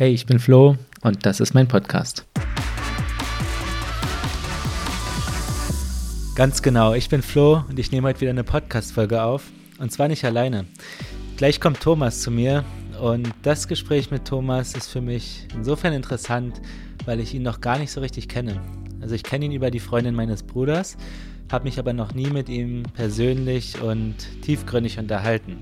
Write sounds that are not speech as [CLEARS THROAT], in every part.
Hey, ich bin Flo und das ist mein Podcast. Ganz genau, ich bin Flo und ich nehme heute wieder eine Podcast-Folge auf. Und zwar nicht alleine. Gleich kommt Thomas zu mir und das Gespräch mit Thomas ist für mich insofern interessant, weil ich ihn noch gar nicht so richtig kenne. Also ich kenne ihn über die Freundin meines Bruders, habe mich aber noch nie mit ihm persönlich und tiefgründig unterhalten.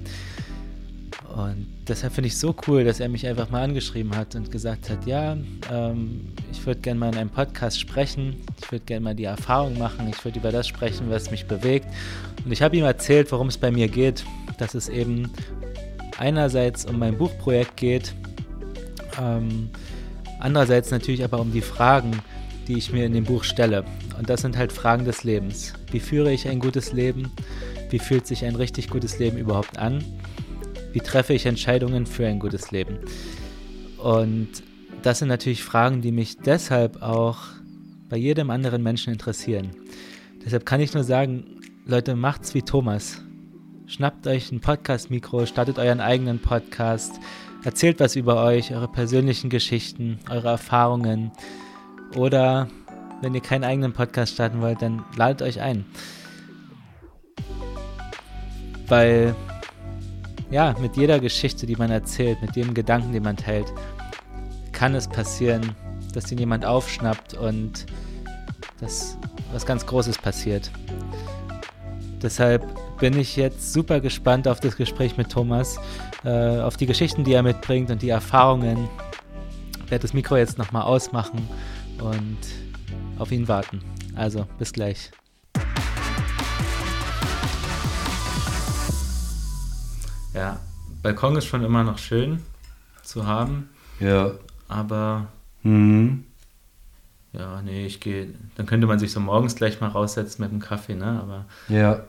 Und deshalb finde ich es so cool, dass er mich einfach mal angeschrieben hat und gesagt hat, ja, ähm, ich würde gerne mal in einem Podcast sprechen, ich würde gerne mal die Erfahrung machen, ich würde über das sprechen, was mich bewegt. Und ich habe ihm erzählt, worum es bei mir geht, dass es eben einerseits um mein Buchprojekt geht, ähm, andererseits natürlich aber um die Fragen, die ich mir in dem Buch stelle. Und das sind halt Fragen des Lebens. Wie führe ich ein gutes Leben? Wie fühlt sich ein richtig gutes Leben überhaupt an? Wie treffe ich Entscheidungen für ein gutes Leben? Und das sind natürlich Fragen, die mich deshalb auch bei jedem anderen Menschen interessieren. Deshalb kann ich nur sagen, Leute, macht's wie Thomas. Schnappt euch ein Podcast-Mikro, startet euren eigenen Podcast, erzählt was über euch, eure persönlichen Geschichten, eure Erfahrungen. Oder wenn ihr keinen eigenen Podcast starten wollt, dann ladet euch ein. Weil ja, mit jeder Geschichte, die man erzählt, mit jedem Gedanken, den man teilt, kann es passieren, dass ihn jemand aufschnappt und dass was ganz Großes passiert. Deshalb bin ich jetzt super gespannt auf das Gespräch mit Thomas, äh, auf die Geschichten, die er mitbringt und die Erfahrungen. Ich werde das Mikro jetzt nochmal ausmachen und auf ihn warten. Also, bis gleich. Ja, Balkon ist schon immer noch schön zu haben. Ja. Aber. Mhm. Ja, nee, ich gehe. Dann könnte man sich so morgens gleich mal raussetzen mit dem Kaffee, ne? Aber. Ja.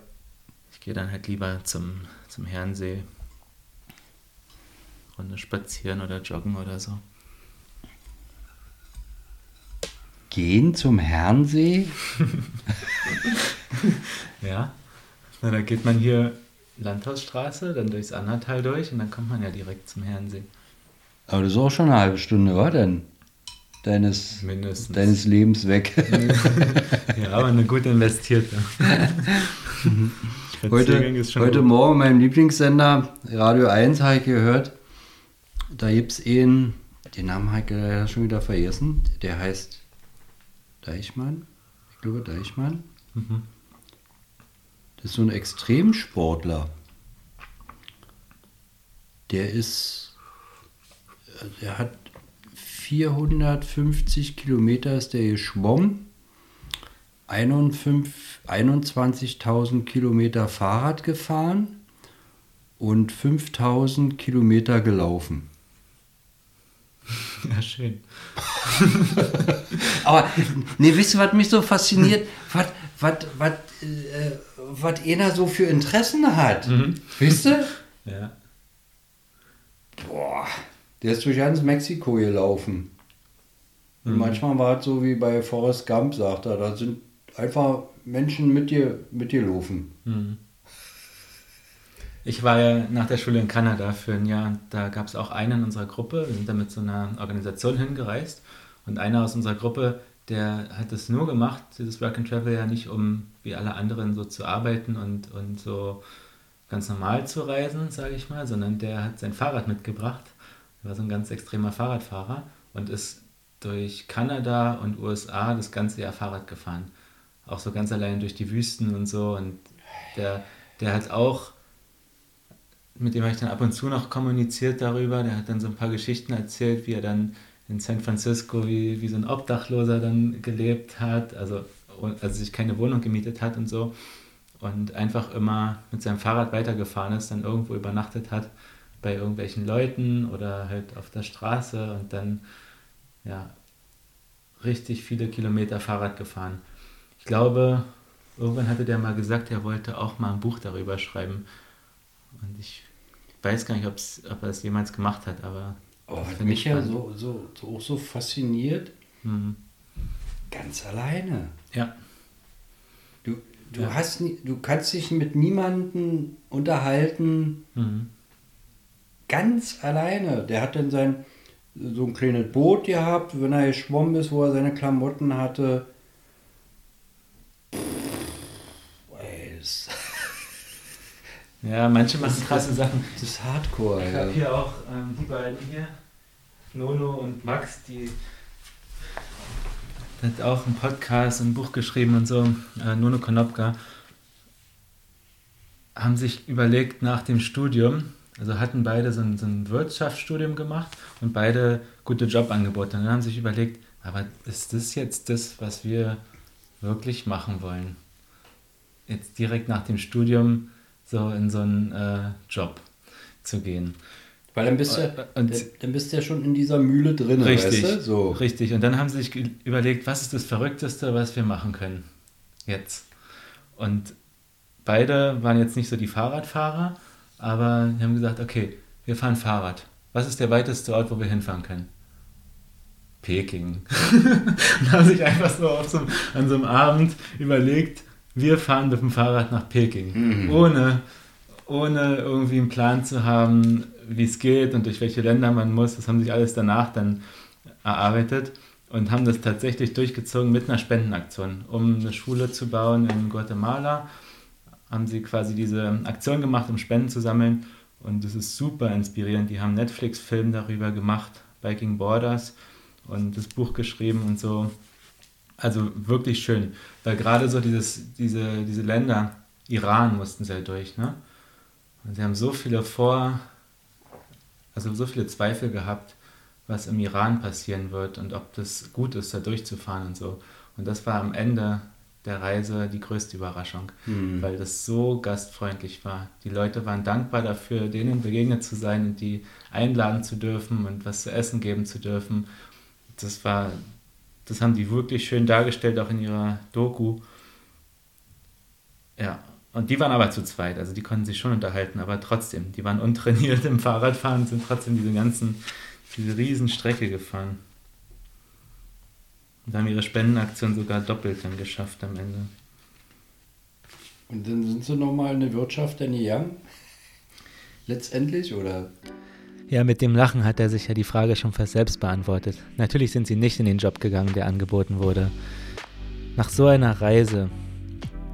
Ich gehe dann halt lieber zum, zum Herrensee. Runde spazieren oder joggen oder so. Gehen zum Herrensee? [LAUGHS] ja. Na, da geht man hier Landhausstraße, dann durchs Annatal durch und dann kommt man ja direkt zum Herrensee. Aber das ist auch schon eine halbe Stunde, war denn? Deines, Mindestens. deines Lebens weg. [LAUGHS] ja, aber eine gut investierte. [LAUGHS] heute heute Morgen meinem Lieblingssender, Radio 1, habe ich gehört, da gibt es einen, den Namen habe ich leider schon wieder vergessen, der heißt Deichmann. Ich glaube Deichmann. Mhm. Das ist so ein Extremsportler. Der ist, der hat 450 Kilometer ist der geschwommen, 21.000 Kilometer Fahrrad gefahren und 5000 Kilometer gelaufen. Ja, schön. [LAUGHS] Aber, ne, wisst ihr, was mich so fasziniert? Was, was, was, äh, was einer so für Interessen hat. Mhm. Wisst ihr? [LAUGHS] Ja. Boah, der ist durch ganz Mexiko gelaufen. Und mhm. manchmal war es so wie bei Forrest Gump, sagt er, da sind einfach Menschen mit dir, mit dir laufen. Mhm. Ich war ja nach der Schule in Kanada für ein Jahr und da gab es auch einen in unserer Gruppe. Wir sind da mit so einer Organisation hingereist und einer aus unserer Gruppe, der hat es nur gemacht, dieses Work and Travel ja nicht, um wie alle anderen so zu arbeiten und, und so ganz normal zu reisen, sage ich mal, sondern der hat sein Fahrrad mitgebracht. Er war so ein ganz extremer Fahrradfahrer und ist durch Kanada und USA das ganze Jahr Fahrrad gefahren. Auch so ganz allein durch die Wüsten und so. Und der, der hat auch, mit dem habe ich dann ab und zu noch kommuniziert darüber, der hat dann so ein paar Geschichten erzählt, wie er dann in San Francisco wie, wie so ein Obdachloser dann gelebt hat, also, also sich keine Wohnung gemietet hat und so und einfach immer mit seinem Fahrrad weitergefahren ist, dann irgendwo übernachtet hat bei irgendwelchen Leuten oder halt auf der Straße und dann ja richtig viele Kilometer Fahrrad gefahren. Ich glaube, irgendwann hatte der mal gesagt, er wollte auch mal ein Buch darüber schreiben. Und ich weiß gar nicht, ob er es jemals gemacht hat, aber aber was mich ja so, so, so, auch so fasziniert, mhm. ganz alleine. Ja. Du, du, ja. Hast du kannst dich mit niemandem unterhalten, mhm. ganz alleine. Der hat dann sein, so ein kleines Boot gehabt, wenn er geschwommen ist, wo er seine Klamotten hatte. Weiß. Ja, manche machen krasse Sachen. Das ist Hardcore, Ich ja. habe hier auch ähm, die beiden hier, Nono und Max, die hat auch einen Podcast, ein Buch geschrieben und so, äh, Nono Konopka, haben sich überlegt nach dem Studium, also hatten beide so ein, so ein Wirtschaftsstudium gemacht und beide gute Jobangebote. Und dann haben sich überlegt, aber ist das jetzt das, was wir wirklich machen wollen? Jetzt direkt nach dem Studium so in so einen äh, Job zu gehen. Weil dann bist, du, Und- und- dann, bist du ja schon in dieser Mühle drin, Richtig, weißt du? So. richtig. Und dann haben sie sich überlegt, was ist das Verrückteste, was wir machen können jetzt. Und beide waren jetzt nicht so die Fahrradfahrer, aber die haben gesagt, okay, wir fahren Fahrrad. Was ist der weiteste Ort, wo wir hinfahren können? Peking. [LAUGHS] und haben sich einfach so, so an so einem Abend überlegt, wir fahren mit dem Fahrrad nach Peking. Mhm. Ohne, ohne irgendwie einen Plan zu haben, wie es geht und durch welche Länder man muss. Das haben sich alles danach dann erarbeitet und haben das tatsächlich durchgezogen mit einer Spendenaktion, um eine Schule zu bauen in Guatemala. Haben sie quasi diese Aktion gemacht, um Spenden zu sammeln. Und das ist super inspirierend. Die haben Netflix-Film darüber gemacht, Biking Borders, und das Buch geschrieben und so. Also wirklich schön. Weil gerade so dieses, diese, diese Länder, Iran mussten sie ja durch, ne? Und sie haben so viele Vor, also so viele Zweifel gehabt, was im Iran passieren wird und ob das gut ist, da durchzufahren und so. Und das war am Ende der Reise die größte Überraschung, Mhm. weil das so gastfreundlich war. Die Leute waren dankbar dafür, denen begegnet zu sein und die einladen zu dürfen und was zu essen geben zu dürfen. Das war, das haben die wirklich schön dargestellt, auch in ihrer Doku. Ja, und die waren aber zu zweit, also die konnten sich schon unterhalten, aber trotzdem, die waren untrainiert [LAUGHS] im Fahrradfahren, sind trotzdem diese ganzen, diese riesen Strecke gefahren. Und haben ihre Spendenaktion sogar doppelt dann geschafft am Ende. Und dann sind sie nochmal in der Wirtschaft denn gegangen? Letztendlich, oder? Ja, mit dem Lachen hat er sich ja die Frage schon fast selbst beantwortet. Natürlich sind sie nicht in den Job gegangen, der angeboten wurde. Nach so einer Reise,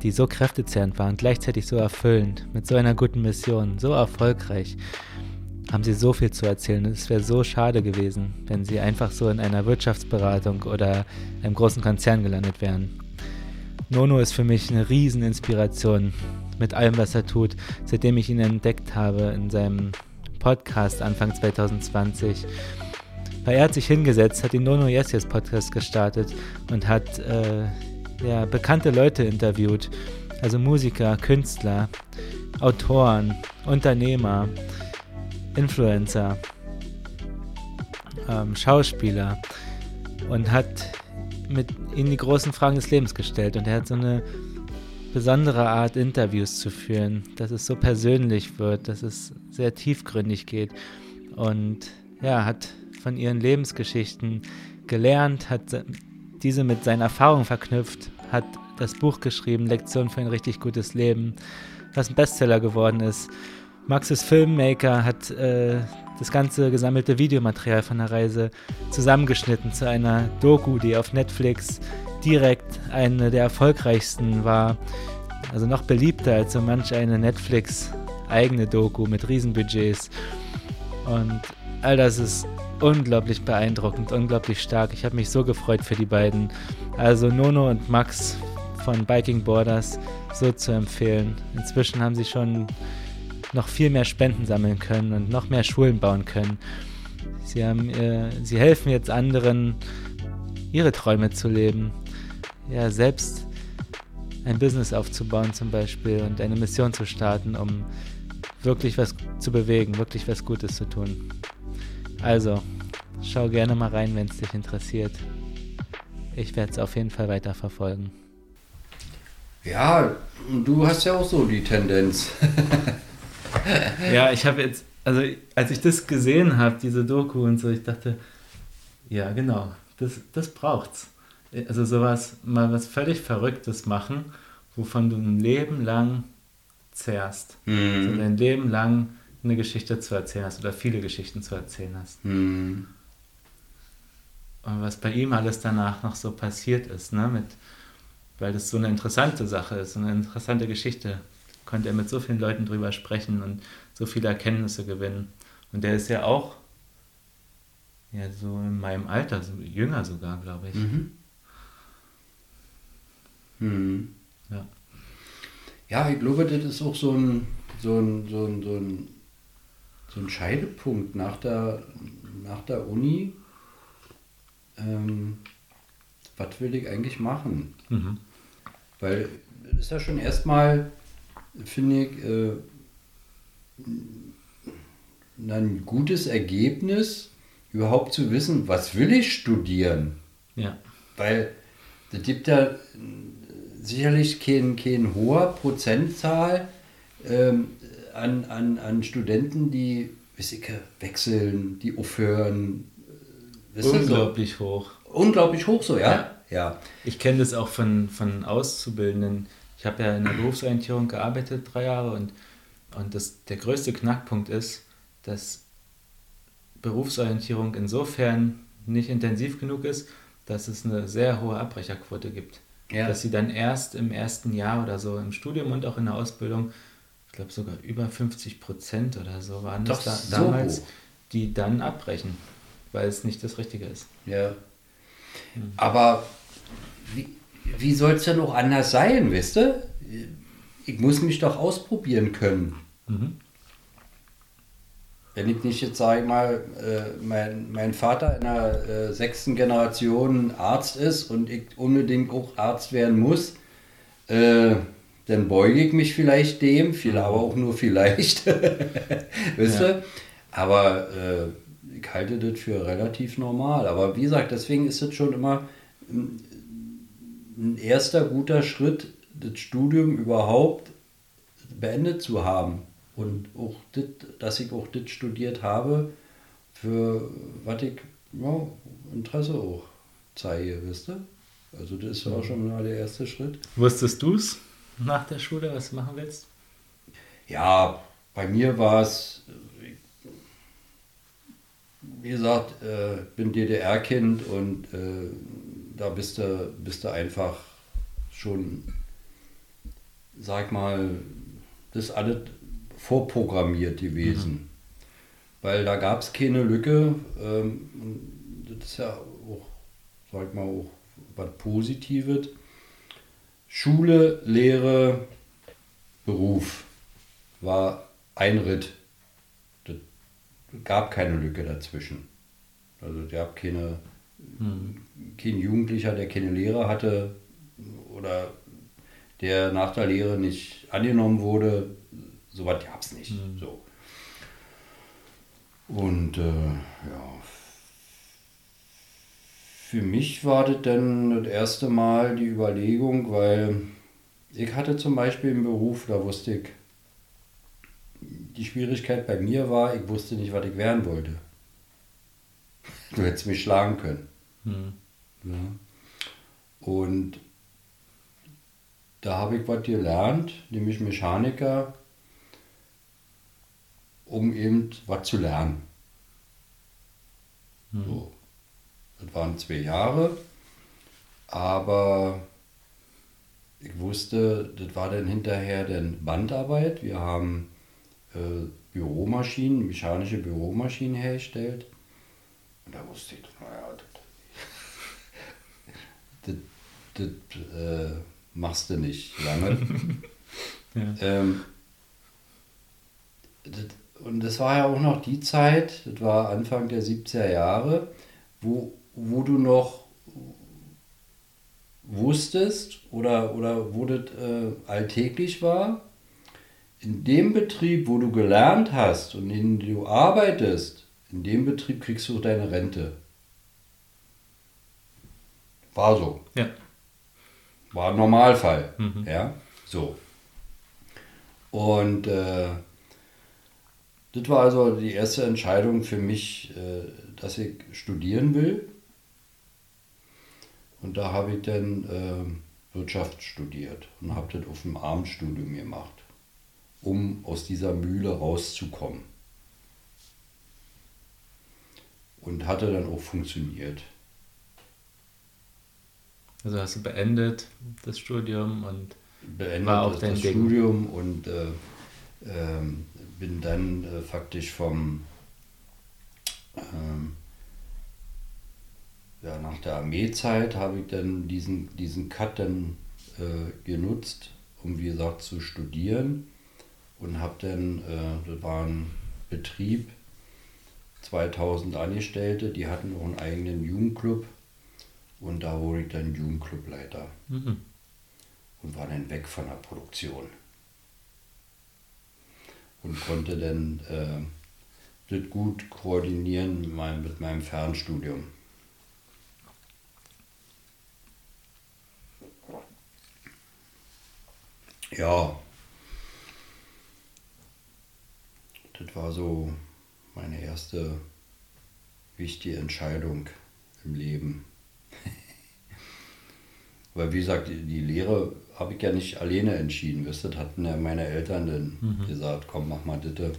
die so kräftezehrend war und gleichzeitig so erfüllend, mit so einer guten Mission, so erfolgreich, haben sie so viel zu erzählen. Es wäre so schade gewesen, wenn sie einfach so in einer Wirtschaftsberatung oder einem großen Konzern gelandet wären. Nono ist für mich eine Rieseninspiration mit allem, was er tut, seitdem ich ihn entdeckt habe in seinem Podcast Anfang 2020. Weil er hat sich hingesetzt, hat den Nono Yes Yes Podcast gestartet und hat äh, ja, bekannte Leute interviewt. Also Musiker, Künstler, Autoren, Unternehmer, Influencer, ähm, Schauspieler und hat mit ihnen die großen Fragen des Lebens gestellt. Und er hat so eine besondere Art, Interviews zu führen, dass es so persönlich wird, dass es sehr tiefgründig geht. Und ja, hat von ihren Lebensgeschichten gelernt, hat diese mit seinen Erfahrungen verknüpft, hat das Buch geschrieben, Lektion für ein richtig gutes Leben, was ein Bestseller geworden ist. Max ist Filmmaker, hat äh, das ganze gesammelte Videomaterial von der Reise zusammengeschnitten zu einer Doku, die auf Netflix direkt eine der erfolgreichsten war. Also noch beliebter als so manch eine Netflix eigene Doku mit Riesenbudgets. Und all das ist unglaublich beeindruckend, unglaublich stark. Ich habe mich so gefreut für die beiden. Also Nono und Max von Biking Borders so zu empfehlen. Inzwischen haben sie schon noch viel mehr Spenden sammeln können und noch mehr Schulen bauen können. Sie, haben, äh, sie helfen jetzt anderen, ihre Träume zu leben. Ja, selbst ein Business aufzubauen zum Beispiel und eine Mission zu starten, um wirklich was zu bewegen, wirklich was Gutes zu tun. Also, schau gerne mal rein, wenn es dich interessiert. Ich werde es auf jeden Fall weiter verfolgen. Ja, du hast ja auch so die Tendenz. [LAUGHS] Ja, ich habe jetzt, also als ich das gesehen habe, diese Doku und so, ich dachte, ja, genau, das, das braucht's. Also sowas, mal was völlig Verrücktes machen, wovon du ein Leben lang zehrst. So Hm. dein Leben lang eine Geschichte zu erzählen hast oder viele Geschichten zu erzählen hast. Hm. was bei ihm alles danach noch so passiert ist, ne? Mit, weil das so eine interessante Sache ist, so eine interessante Geschichte. Konnte er mit so vielen Leuten drüber sprechen und so viele Erkenntnisse gewinnen. Und der ist ja auch ja, so in meinem Alter, so jünger sogar, glaube ich. Mhm. Mhm. Ja. Ja, ich glaube, das ist auch so ein, so ein, so ein, so ein, so ein Scheidepunkt nach der, nach der Uni. Ähm, was will ich eigentlich machen? Mhm. Weil das ist ja schon erstmal, finde ich, äh, ein gutes Ergebnis, überhaupt zu wissen, was will ich studieren. Ja. Weil es gibt ja sicherlich kein, kein hoher Prozentzahl ähm, an, an, an Studenten, die ich, wechseln, die aufhören. Ihr, Unglaublich hoch. So, unglaublich hoch so, ja? Ja. Ja. Ich kenne das auch von, von Auszubildenden. Ich habe ja in der Berufsorientierung gearbeitet, drei Jahre, und, und das, der größte Knackpunkt ist, dass Berufsorientierung insofern nicht intensiv genug ist, dass es eine sehr hohe Abbrecherquote gibt. Ja. Dass sie dann erst im ersten Jahr oder so im Studium und auch in der Ausbildung, ich glaube sogar über 50 Prozent oder so waren Doch das da, so damals, hoch. die dann abbrechen, weil es nicht das Richtige ist. Ja. Aber wie, wie soll es denn auch anders sein, wisst ihr? Ich muss mich doch ausprobieren können. Mhm. Wenn ich nicht jetzt, sage ich mal, äh, mein, mein Vater in der äh, sechsten Generation Arzt ist und ich unbedingt auch Arzt werden muss, äh, dann beuge ich mich vielleicht dem, viel, aber auch nur vielleicht. [LAUGHS] Wisst Ja. ihr? Aber äh, ich halte das für relativ normal. Aber wie gesagt, deswegen ist es schon immer ein, erster guter Schritt, das Studium überhaupt beendet zu haben. Und auch das, dass ich auch das studiert habe, für was ich ja, Interesse auch zeige, wisst ihr? Also das ist ja auch schon mal der erste Schritt. Wusstest du es nach der Schule, was du machen willst? Ja, bei mir war es, wie gesagt, äh, bin DDR-Kind und äh, da bist du, bist du einfach schon, sag mal, das ist alles vorprogrammiert gewesen. Weil da gab es keine Lücke. Ähm, und das ist ja auch, sag mal, auch was Positives. Schule, Lehre, Beruf war ein Ritt. Das gab keine Lücke dazwischen. Also es gab keine, kein Jugendlicher, der keine Lehre hatte oder der nach der Lehre nicht angenommen wurde. So was gab es nicht. So. Und äh, ja, für mich war das dann das erste Mal die Überlegung, weil ich hatte zum Beispiel einen Beruf, da wusste ich, die Schwierigkeit bei mir war, ich wusste nicht, was ich werden wollte. [LAUGHS] Du hättest mich schlagen können. Hm. Ja. Und da habe ich was gelernt, nämlich Mechaniker, um eben was zu lernen. So. Das waren zwei Jahre, aber ich wusste, das war dann hinterher dann Bandarbeit. Wir haben äh, Büromaschinen, mechanische Büromaschinen hergestellt. Und da wusste ich, naja, das, das, das äh, machst du nicht lange. [LAUGHS] Ja. ähm, das, und das war ja auch noch die Zeit, das war Anfang der 70er Jahre, wo, wo du noch wusstest oder, oder wo das äh, alltäglich war, in dem Betrieb, wo du gelernt hast und in dem du arbeitest, in dem Betrieb kriegst du deine Rente. War so. Ja. War ein Normalfall. Mhm. Ja, so. Und äh, das war also die erste Entscheidung für mich, äh, dass ich studieren will. Und da habe ich dann äh, Wirtschaft studiert und habe das auf dem Abendstudium gemacht, um aus dieser Mühle rauszukommen. Und hatte dann auch funktioniert. Also hast du beendet das Studium und beendet War auch das, das. Studium und äh, ähm, bin dann äh, faktisch vom ähm, ja, nach der Armeezeit habe ich dann diesen, diesen Cut dann äh, genutzt, um wie gesagt zu studieren und habe dann, äh, das war ein Betrieb, 2000 Angestellte, die hatten auch einen eigenen Jugendclub und da wurde ich dann Jugendclubleiter mhm. und war dann weg von der Produktion. Und konnte dann äh, das gut koordinieren mit meinem, mit meinem Fernstudium. Ja, das war so meine erste wichtige Entscheidung im Leben. [LAUGHS] Weil wie gesagt, die, Lehre habe ich ja nicht alleine entschieden. Wisst ihr, das hatten ja meine Eltern dann Mhm. gesagt, komm, mach mal das.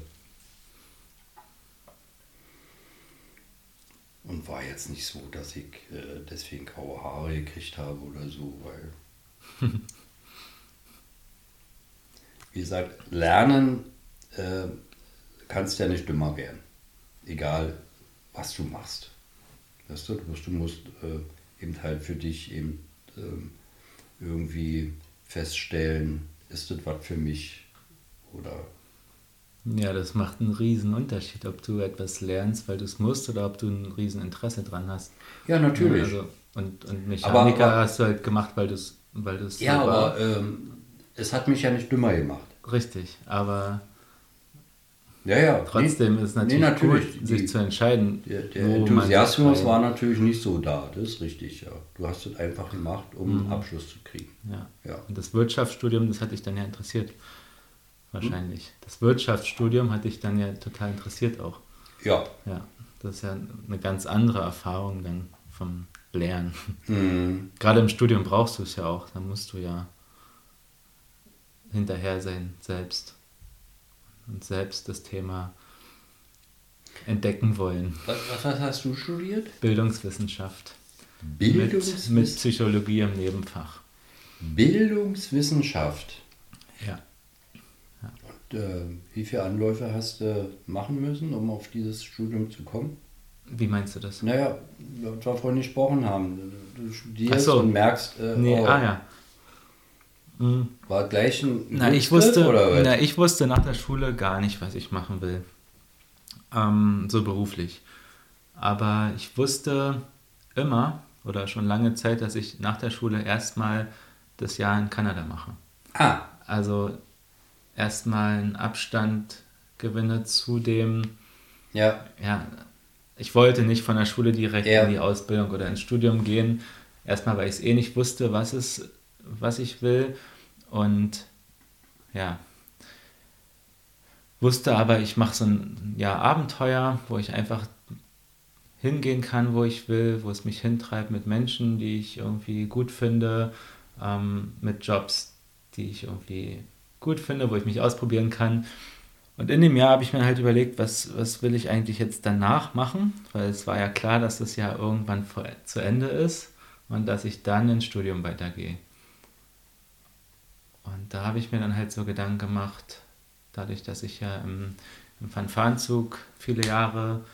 Und war jetzt nicht so, dass ich äh, deswegen graue Haare gekriegt habe oder so, weil. [LAUGHS] wie gesagt, lernen äh, kannst ja nicht dümmer werden. Egal, was du machst. Weißt du, du musst, du musst äh, eben halt für dich eben ähm, irgendwie feststellen, ist das was für mich oder Ja, das macht einen riesen Unterschied, ob du etwas lernst, weil du es musst, oder ob du ein riesen Interesse dran hast. ja natürlich. Also, und, und Mechaniker Aber- aber- hast du halt gemacht, weil du es weil ja, aber ähm, es hat mich ja nicht dümmer gemacht. Richtig, aber Ja, ja. trotzdem ist es natürlich, nee, natürlich. gut, sich Die- zu entscheiden. Der, der Enthusiasmus war natürlich nicht so da, das ist richtig, ja. Du hast es einfach gemacht, um Mhm. einen Abschluss zu kriegen. Ja. Ja. Und das Wirtschaftsstudium, das hat dich dann ja interessiert. Wahrscheinlich. Das Wirtschaftsstudium hat dich dann ja total interessiert auch. Ja. Ja. Das ist ja eine ganz andere Erfahrung dann vom Lernen. Mhm. Gerade im Studium brauchst du es ja auch. Da musst du ja hinterher sein, selbst. Und selbst das Thema entdecken wollen. Was, was, hast du studiert? Bildungswissenschaft. Mit, Bildungswiss mit Psychologie im Nebenfach. Bildungswissenschaft. Ja. Und, äh, wie viele Anläufe hast du machen müssen, um auf dieses Studium zu kommen? Wie meinst du das? Naja, was wir vorhin gesprochen haben. Du studierst so. und merkst, äh, Nee, oh, ah ja. Mhm. war gleich ein Na, ich wusste, oder was? na, ich wusste nach der Schule gar nicht, was ich machen will. Ähm, so beruflich. Aber ich wusste immer oder schon lange Zeit, dass ich nach der Schule erstmal das Jahr in Kanada mache. Ah, Also erstmal einen Abstand gewinne zu dem, ja. ja, ich wollte nicht von der Schule direkt Ja. in die Ausbildung oder ins Studium gehen. Erstmal, weil ich es eh nicht wusste, was, es, was ich will. Und ja, wusste aber, ich mache so ein ja, Abenteuer, wo ich einfach hingehen kann, wo ich will, wo es mich hintreibt mit Menschen, die ich irgendwie gut finde, ähm, mit Jobs, die ich irgendwie gut finde, wo ich mich ausprobieren kann. Und in dem Jahr habe ich mir halt überlegt, was, was will ich eigentlich jetzt danach machen, weil es war ja klar, dass das Jahr irgendwann zu Ende ist und dass ich dann ins Studium weitergehe. Und da habe ich mir dann halt so Gedanken gemacht, dadurch, dass ich ja im, im Fanfarenzug viele Jahre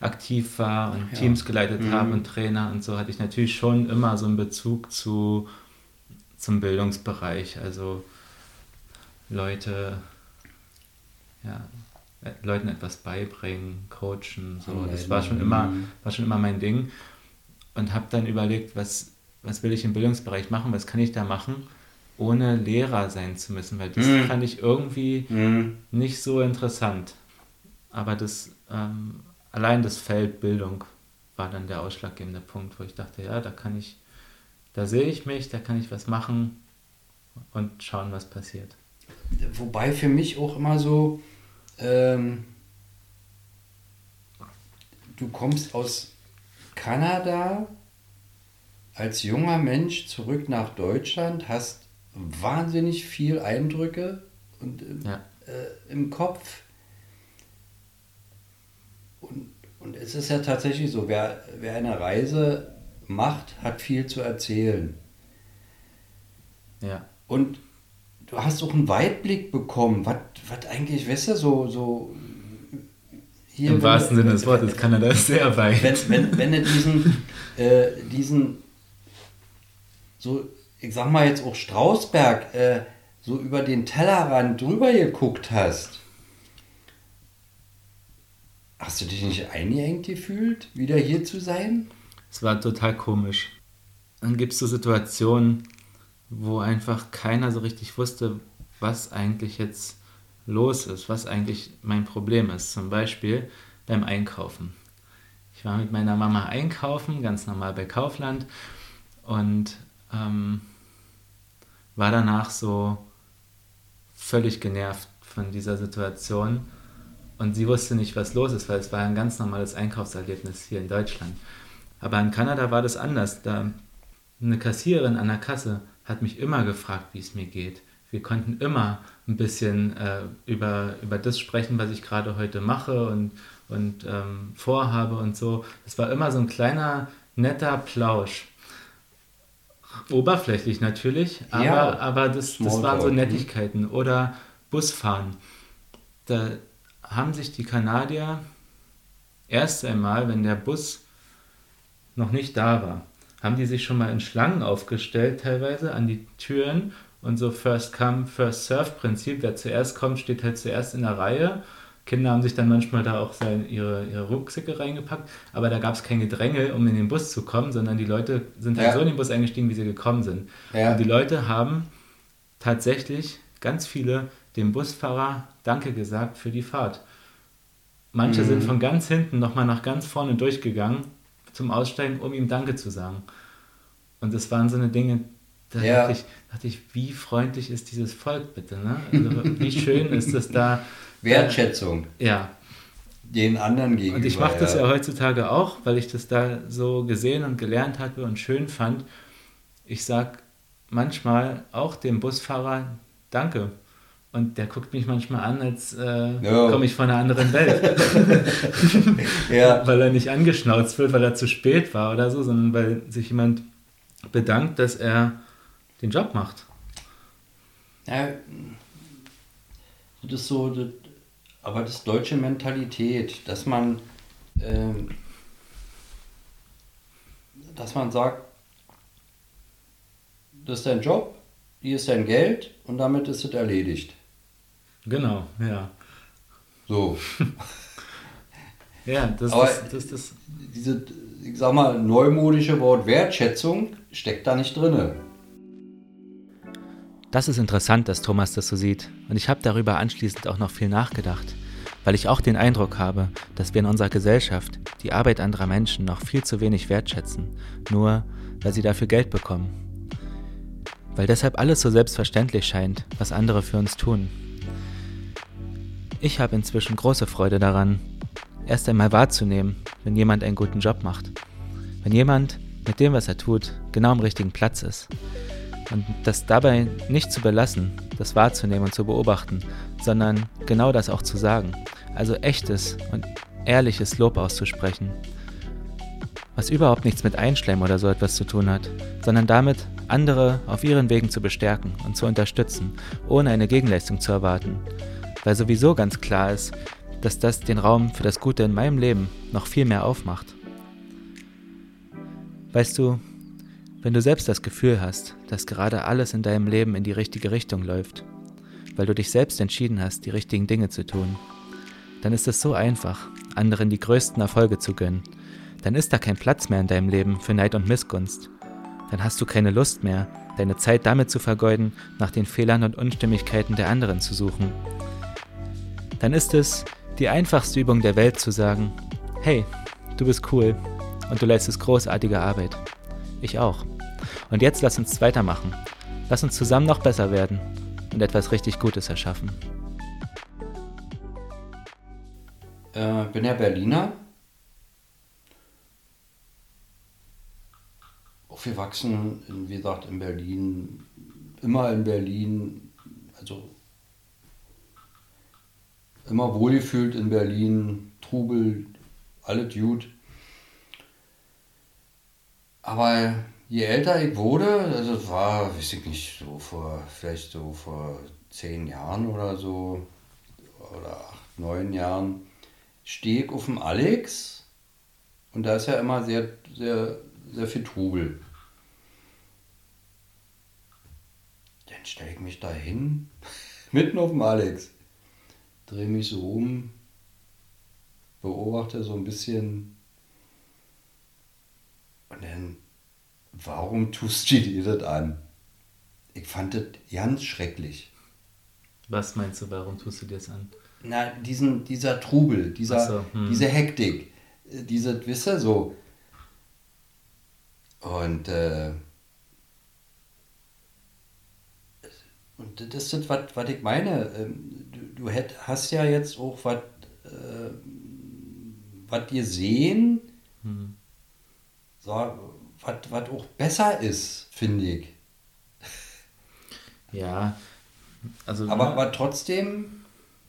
aktiv war und Ja. Teams geleitet Mhm. habe und Trainer und so, hatte ich natürlich schon immer so einen Bezug zu, zum Bildungsbereich. Also Leute, ja, äh, Leuten etwas beibringen, coachen, so. Das war schon immer, Mhm. war schon immer mein Ding. Und habe dann überlegt, was, was will ich im Bildungsbereich machen, was kann ich da machen, ohne Lehrer sein zu müssen, weil das Mhm. fand ich irgendwie Mhm. nicht so interessant. Aber das, ähm, allein das Feld Bildung war dann der ausschlaggebende Punkt, wo ich dachte, ja, da kann ich, da sehe ich mich, da kann ich was machen und schauen, was passiert. Wobei für mich auch immer so, ähm, du kommst aus Kanada als junger Mensch zurück nach Deutschland, hast wahnsinnig viel Eindrücke und, ähm, Ja. äh, im Kopf. Und, und es ist ja tatsächlich so, wer, wer eine Reise macht, hat viel zu erzählen. Ja. Und du hast auch einen Weitblick bekommen, was eigentlich, weißt du, so, so hier, Im wahrsten Sinne des Wortes kann er das sehr weit. Wenn, wenn, wenn er diesen, äh, diesen, so, ich sag mal jetzt auch Strausberg, äh, so über den Tellerrand drüber geguckt hast, hast du dich nicht eingeengt gefühlt, wieder hier zu sein? Es war total komisch. Dann gibt es so Situationen, wo einfach keiner so richtig wusste, was eigentlich jetzt los ist, was eigentlich mein Problem ist. Zum Beispiel beim Einkaufen. Ich war mit meiner Mama einkaufen, ganz normal bei Kaufland und ähm, war danach so völlig genervt von dieser Situation und sie wusste nicht, was los ist, weil es war ein ganz normales Einkaufserlebnis hier in Deutschland. Aber in Kanada war das anders. Da eine Kassiererin an der Kasse hat mich immer gefragt, wie es mir geht. Wir konnten immer ein bisschen äh, über, über das sprechen, was ich gerade heute mache und, und ähm, vorhabe und so. Es war immer so ein kleiner, netter Plausch. Oberflächlich natürlich, aber, ja, aber das, das waren so Nettigkeiten. Oder Busfahren. Da haben sich die Kanadier erst einmal, wenn der Bus noch nicht da war, haben die sich schon mal in Schlangen aufgestellt, teilweise an die Türen und so First Come, First Serve Prinzip. Wer zuerst kommt, steht halt zuerst in der Reihe. Kinder haben sich dann manchmal da auch seine, ihre, ihre Rucksäcke reingepackt, aber da gab es kein Gedränge, um in den Bus zu kommen, sondern die Leute sind halt ja. so in den Bus eingestiegen, wie sie gekommen sind. Ja. Und die Leute haben tatsächlich ganz viele dem Busfahrer Danke gesagt für die Fahrt. Manche mhm. sind von ganz hinten nochmal nach ganz vorne durchgegangen zum Aussteigen, um ihm Danke zu sagen. Und das waren so eine Dinge, da ja. dachte, ich, dachte ich, wie freundlich ist dieses Volk bitte, ne? Also, wie schön ist es da. Wertschätzung. Äh, ja. Den anderen gegenüber. Und ich mache das ja heutzutage auch, weil ich das da so gesehen und gelernt habe und schön fand. Ich sage manchmal auch dem Busfahrer Danke. Und der guckt mich manchmal an, als äh, komme ich von einer anderen Welt. [LAUGHS] ja. Weil er nicht angeschnauzt wird, weil er zu spät war oder so, sondern weil sich jemand bedankt, dass er den Job macht. Ja, das ist so, das, aber das ist deutsche Mentalität, dass man, ähm, dass man sagt, das ist dein Job, hier ist dein Geld und damit ist es erledigt. Genau, ja. So. [LAUGHS] ja, das, Aber das, das. Diese, ich sag mal, neumodische Wort Wertschätzung steckt da nicht drin. Das ist interessant, dass Thomas das so sieht. Und ich habe darüber anschließend auch noch viel nachgedacht, weil ich auch den Eindruck habe, dass wir in unserer Gesellschaft die Arbeit anderer Menschen noch viel zu wenig wertschätzen, nur weil sie dafür Geld bekommen. Weil deshalb alles so selbstverständlich scheint, was andere für uns tun. Ich habe inzwischen große Freude daran, erst einmal wahrzunehmen, wenn jemand einen guten Job macht. Wenn jemand mit dem, was er tut, genau am richtigen Platz ist. Und das dabei nicht zu belassen, das wahrzunehmen und zu beobachten, sondern genau das auch zu sagen. Also echtes und ehrliches Lob auszusprechen. Was überhaupt nichts mit Einschleimen oder so etwas zu tun hat, sondern damit, andere auf ihren Wegen zu bestärken und zu unterstützen, ohne eine Gegenleistung zu erwarten. Weil sowieso ganz klar ist, dass das den Raum für das Gute in meinem Leben noch viel mehr aufmacht. Weißt du, wenn du selbst das Gefühl hast, dass gerade alles in deinem Leben in die richtige Richtung läuft, weil du dich selbst entschieden hast, die richtigen Dinge zu tun, dann ist es so einfach, anderen die größten Erfolge zu gönnen. Dann ist da kein Platz mehr in deinem Leben für Neid und Missgunst. Dann hast du keine Lust mehr, deine Zeit damit zu vergeuden, nach den Fehlern und Unstimmigkeiten der anderen zu suchen. Dann ist es die einfachste Übung der Welt zu sagen, hey, du bist cool, und du leistest großartige Arbeit. Ich auch. Und jetzt lass uns weitermachen. Lass uns zusammen noch besser werden und etwas richtig Gutes erschaffen. Äh, bin ja Berliner. Aufgewachsen, wie gesagt, in Berlin. Immer in Berlin. Also immer wohlgefühlt in Berlin. Trubel, alle Dude. Aber je älter ich wurde, also es war, weiß ich nicht, so vor, vielleicht so vor zehn Jahren oder so, oder acht, neun Jahren, stehe ich auf dem Alex und da ist ja immer sehr, sehr, sehr viel Trubel. Dann stelle ich mich da hin, [LAUGHS] mitten auf dem Alex, drehe mich so um, beobachte so ein bisschen und dann, warum tust du dir das an? Ich fand das ganz schrecklich. Was meinst du, warum tust du dir das an? Na, diesen, dieser Trubel, dieser, so, hm. diese Hektik, äh, diese, wisst ihr, so. Und, äh, und das ist das, was, was ich meine. Ähm, Du, du hätt, hast ja jetzt auch was, äh, was dir sehen, Hm. so, was, auch besser ist, finde ich. [LAUGHS] Ja, also Aber, aber trotzdem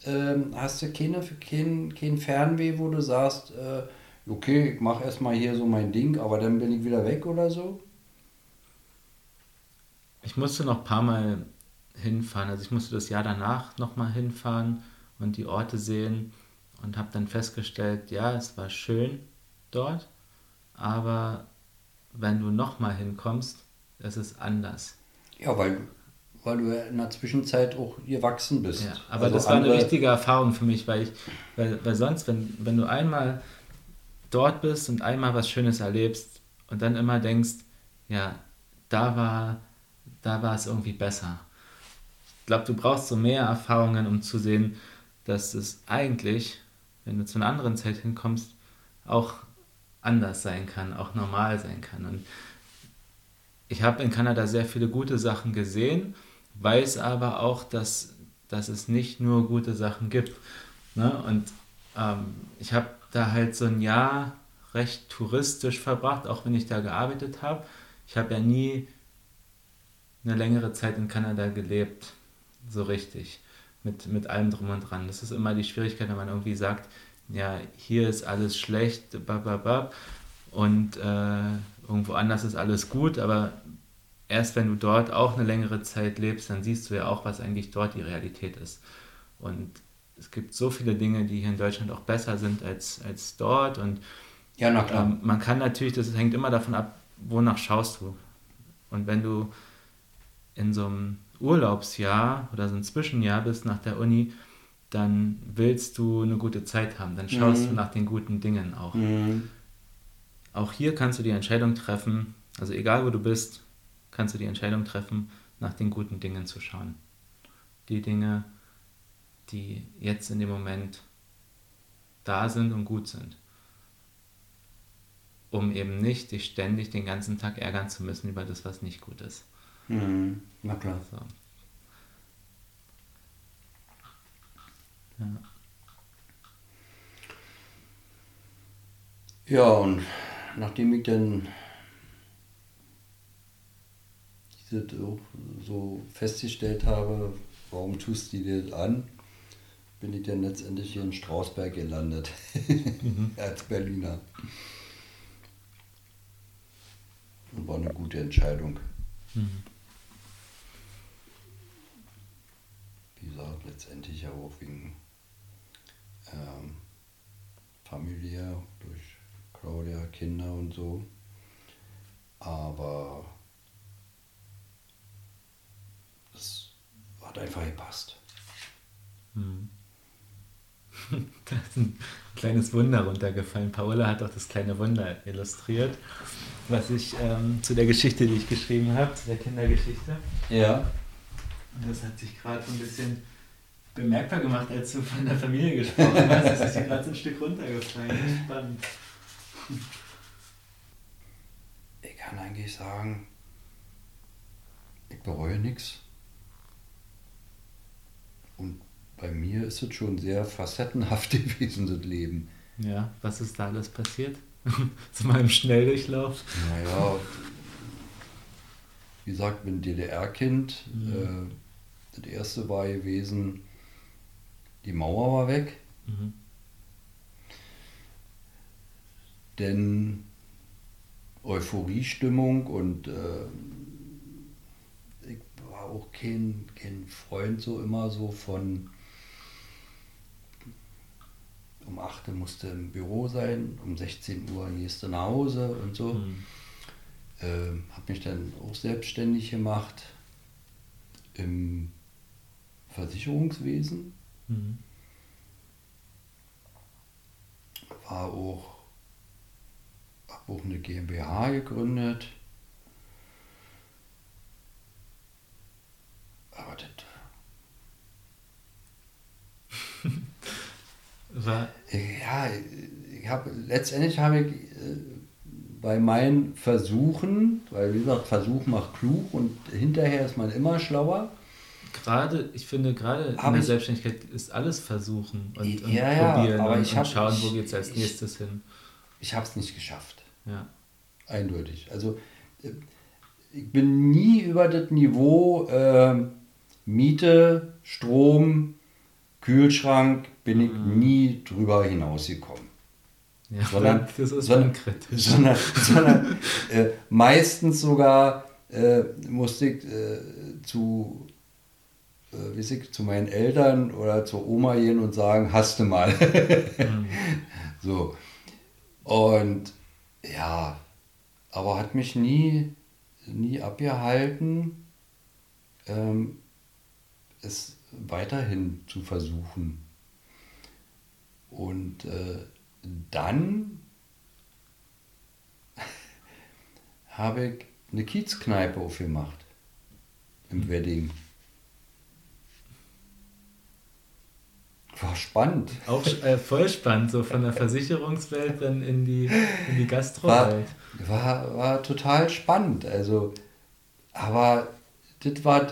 ähm, hast du keine, kein, kein Fernweh, wo du sagst, äh, okay, ich mache erstmal hier so mein Ding, aber dann bin ich wieder weg oder so? Ich musste noch ein paar Mal hinfahren. Also ich musste das Jahr danach nochmal hinfahren und die Orte sehen und habe dann festgestellt, ja, es war schön dort, aber wenn du nochmal hinkommst, es ist anders. Ja, weil, weil du ja in der Zwischenzeit auch gewachsen bist. Ja, aber Also das war eine wichtige Erfahrung für mich, weil ich, weil, weil sonst, wenn, wenn du einmal dort bist und einmal was Schönes erlebst und dann immer denkst, ja, da war, da war es irgendwie besser. Ich glaube, du brauchst so mehr Erfahrungen, um zu sehen, dass es eigentlich, wenn du zu einer anderen Zeit hinkommst, auch anders sein kann, auch normal sein kann. Und ich habe in Kanada sehr viele gute Sachen gesehen, weiß aber auch, dass, dass es nicht nur gute Sachen gibt. Ne? Und ähm, ich habe da halt so ein Jahr recht touristisch verbracht, auch wenn ich da gearbeitet habe. Ich habe ja nie eine längere Zeit in Kanada gelebt, so richtig, mit, mit allem drum und dran. Das ist immer die Schwierigkeit, wenn man irgendwie sagt, ja, hier ist alles schlecht, bababab, und äh, irgendwo anders ist alles gut, aber erst wenn du dort auch eine längere Zeit lebst, dann siehst du ja auch, was eigentlich dort die Realität ist. Und es gibt so viele Dinge, die hier in Deutschland auch besser sind als, als dort. Und Ja, na klar. ähm, man kann natürlich, das hängt immer davon ab, wonach schaust du. Und wenn du in so einem Urlaubsjahr oder so ein Zwischenjahr bist nach der Uni, dann willst du eine gute Zeit haben. Dann schaust Mhm. du nach den guten Dingen auch. Mhm. Auch hier kannst du die Entscheidung treffen, also egal wo du bist, kannst du die Entscheidung treffen, nach den guten Dingen zu schauen. Die Dinge, die jetzt in dem Moment da sind und gut sind. Um eben nicht dich ständig den ganzen Tag ärgern zu müssen über das, was nicht gut ist. Mhm. Na klar. So. Ja. Ja, und nachdem ich dann auch so festgestellt habe, warum tust du dir das an, bin ich dann letztendlich hier in Strausberg gelandet, [LAUGHS] als Berliner. Und war eine gute Entscheidung. Mhm. Wie gesagt, letztendlich ja auch wegen ähm, familiär, durch Claudia, Kinder und so. Aber es hat einfach gepasst. Hm. [LAUGHS] da ist ein kleines Wunder runtergefallen. Paola hat auch das kleine Wunder illustriert, was ich ähm, zu der Geschichte, die ich geschrieben habe, zu der Kindergeschichte. Ja. Und das hat sich gerade so ein bisschen bemerkbar gemacht, als du von der Familie gesprochen hast. Das ist hier gerade so ein Stück runtergefallen. Spannend. Ich kann eigentlich sagen, ich bereue nichts. Und bei mir ist es schon sehr facettenhaft [LAUGHS] gewesen, das Leben. Ja, was ist da alles passiert? [LAUGHS] Zu meinem Schnelldurchlauf. Naja, wie gesagt, bin DDR-Kind. Mhm. Äh, das erste war gewesen, die Mauer war weg. Mhm. Denn Euphoriestimmung und äh, ich war auch kein, kein Freund so immer so von um 8 Uhr musste im Büro sein, um 16 Uhr gehst du nach Hause und so. Mhm. Ähm, habe mich dann auch selbstständig gemacht im Versicherungswesen. Mhm. War auch, habe auch eine GmbH gegründet. Aber das [LAUGHS] war. Ja, ich habe letztendlich habe ich äh, bei meinen Versuchen, weil wie gesagt, Versuch macht klug und hinterher ist man immer schlauer. Gerade, ich finde, gerade in der Selbstständigkeit ist alles versuchen und, und ja, probieren aber und, ich hab, schauen, wo geht es als nächstes ich, hin. Ich habe es nicht geschafft. Ja. Eindeutig. Also äh, ich bin nie über das Niveau äh, Miete, Strom, Kühlschrank, bin ich mhm. nie drüber hinausgekommen. Ja, sondern, [LAUGHS] das ist sondern, kritisch. sondern, sondern äh, meistens sogar äh, musste ich äh, zu, wie ich, zu meinen Eltern oder zur Oma gehen und sagen, hast du mal. mhm. [LAUGHS] So. Und ja, aber hat mich nie, nie abgehalten, ähm, es weiterhin zu versuchen. Und äh, dann [LAUGHS] habe ich eine Kiezkneipe aufgemacht im mhm. Wedding. War spannend. Auch äh, voll spannend, so von der Versicherungswelt dann in die, in die Gastrowelt. War, war, war total spannend. Also, aber das war,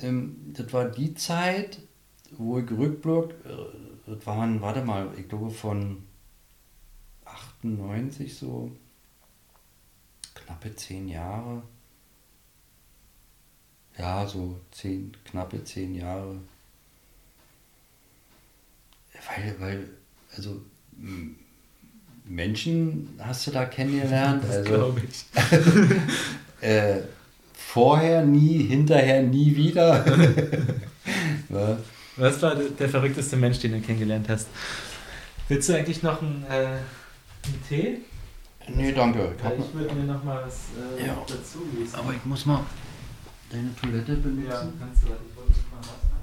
ähm, das war die Zeit, wo ich rückblick, äh, das waren, warte mal, ich glaube von 98 so, knappe zehn Jahre. Ja, so zehn, knappe zehn Jahre. Weil, weil, also Menschen hast du da kennengelernt. Das also, glaube ich. [LAUGHS] äh, vorher nie, hinterher nie wieder. ja. [LAUGHS] Was war der verrückteste Mensch, den du kennengelernt hast? Willst du eigentlich noch einen, äh, einen Tee? Nee, danke. Ich, ich würde mir noch mal was äh, ja. dazu lesen. Aber ich muss mal deine Toilette benutzen. Ja, kannst du. Ich wollte mal Wasser.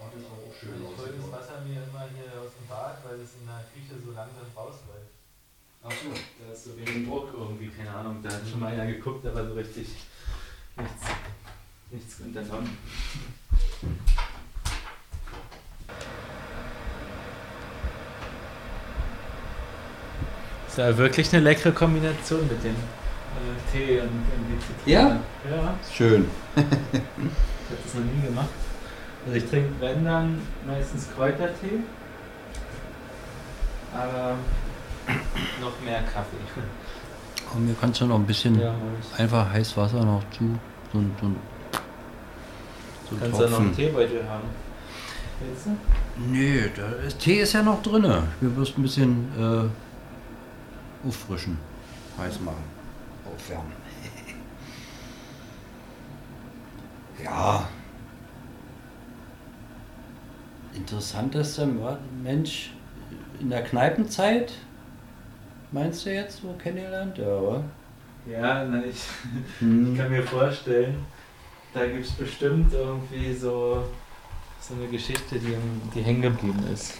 Oh, das war auch schön. Ich hole das Wasser mir immer hier aus dem Bad, weil es in der Küche so langsam rausläuft. Achso, da ist so wenig Druck irgendwie, keine Ahnung. Da hat schon mal einer geguckt, aber so richtig nichts, nichts unternommen. Das war wirklich eine leckere Kombination mit dem äh, Tee und, und die Ja? Ja. Schön. ich habe das noch nie gemacht. Also ich trinke, wenn dann, meistens Kräutertee. Aber noch mehr Kaffee. Und mir kannst du noch ein bisschen ja, einfach heiß Wasser noch zu. So, so, so kannst du noch einen Teebeutel haben? Willst du? Nee, der Tee ist ja noch drin. Wir müssen ein bisschen äh, auffrischen, heiß machen, aufwärmen. [LAUGHS] ja. Interessantester Mensch in der Kneipenzeit Meinst du jetzt so kennengelernt? Ja, aber. Ja, na, ich, [LAUGHS] hm. ich kann mir vorstellen, da gibt es bestimmt irgendwie so, so eine Geschichte, die, die hängen geblieben ist.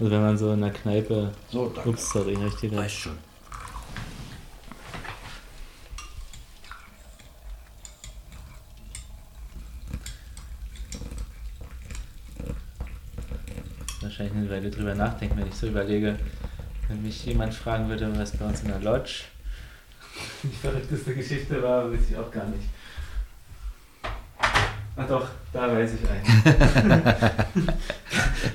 Also wenn man so in der Kneipe. So, danke. Ups, sorry, richtig. Weiß schon. Wahrscheinlich eine Weile drüber nachdenken, wenn ich so überlege, wenn mich jemand fragen würde, was bei uns in der Lodge die verrückteste Geschichte war, weiß ich auch gar nicht. Ach doch, da weiß ich einen. [LAUGHS]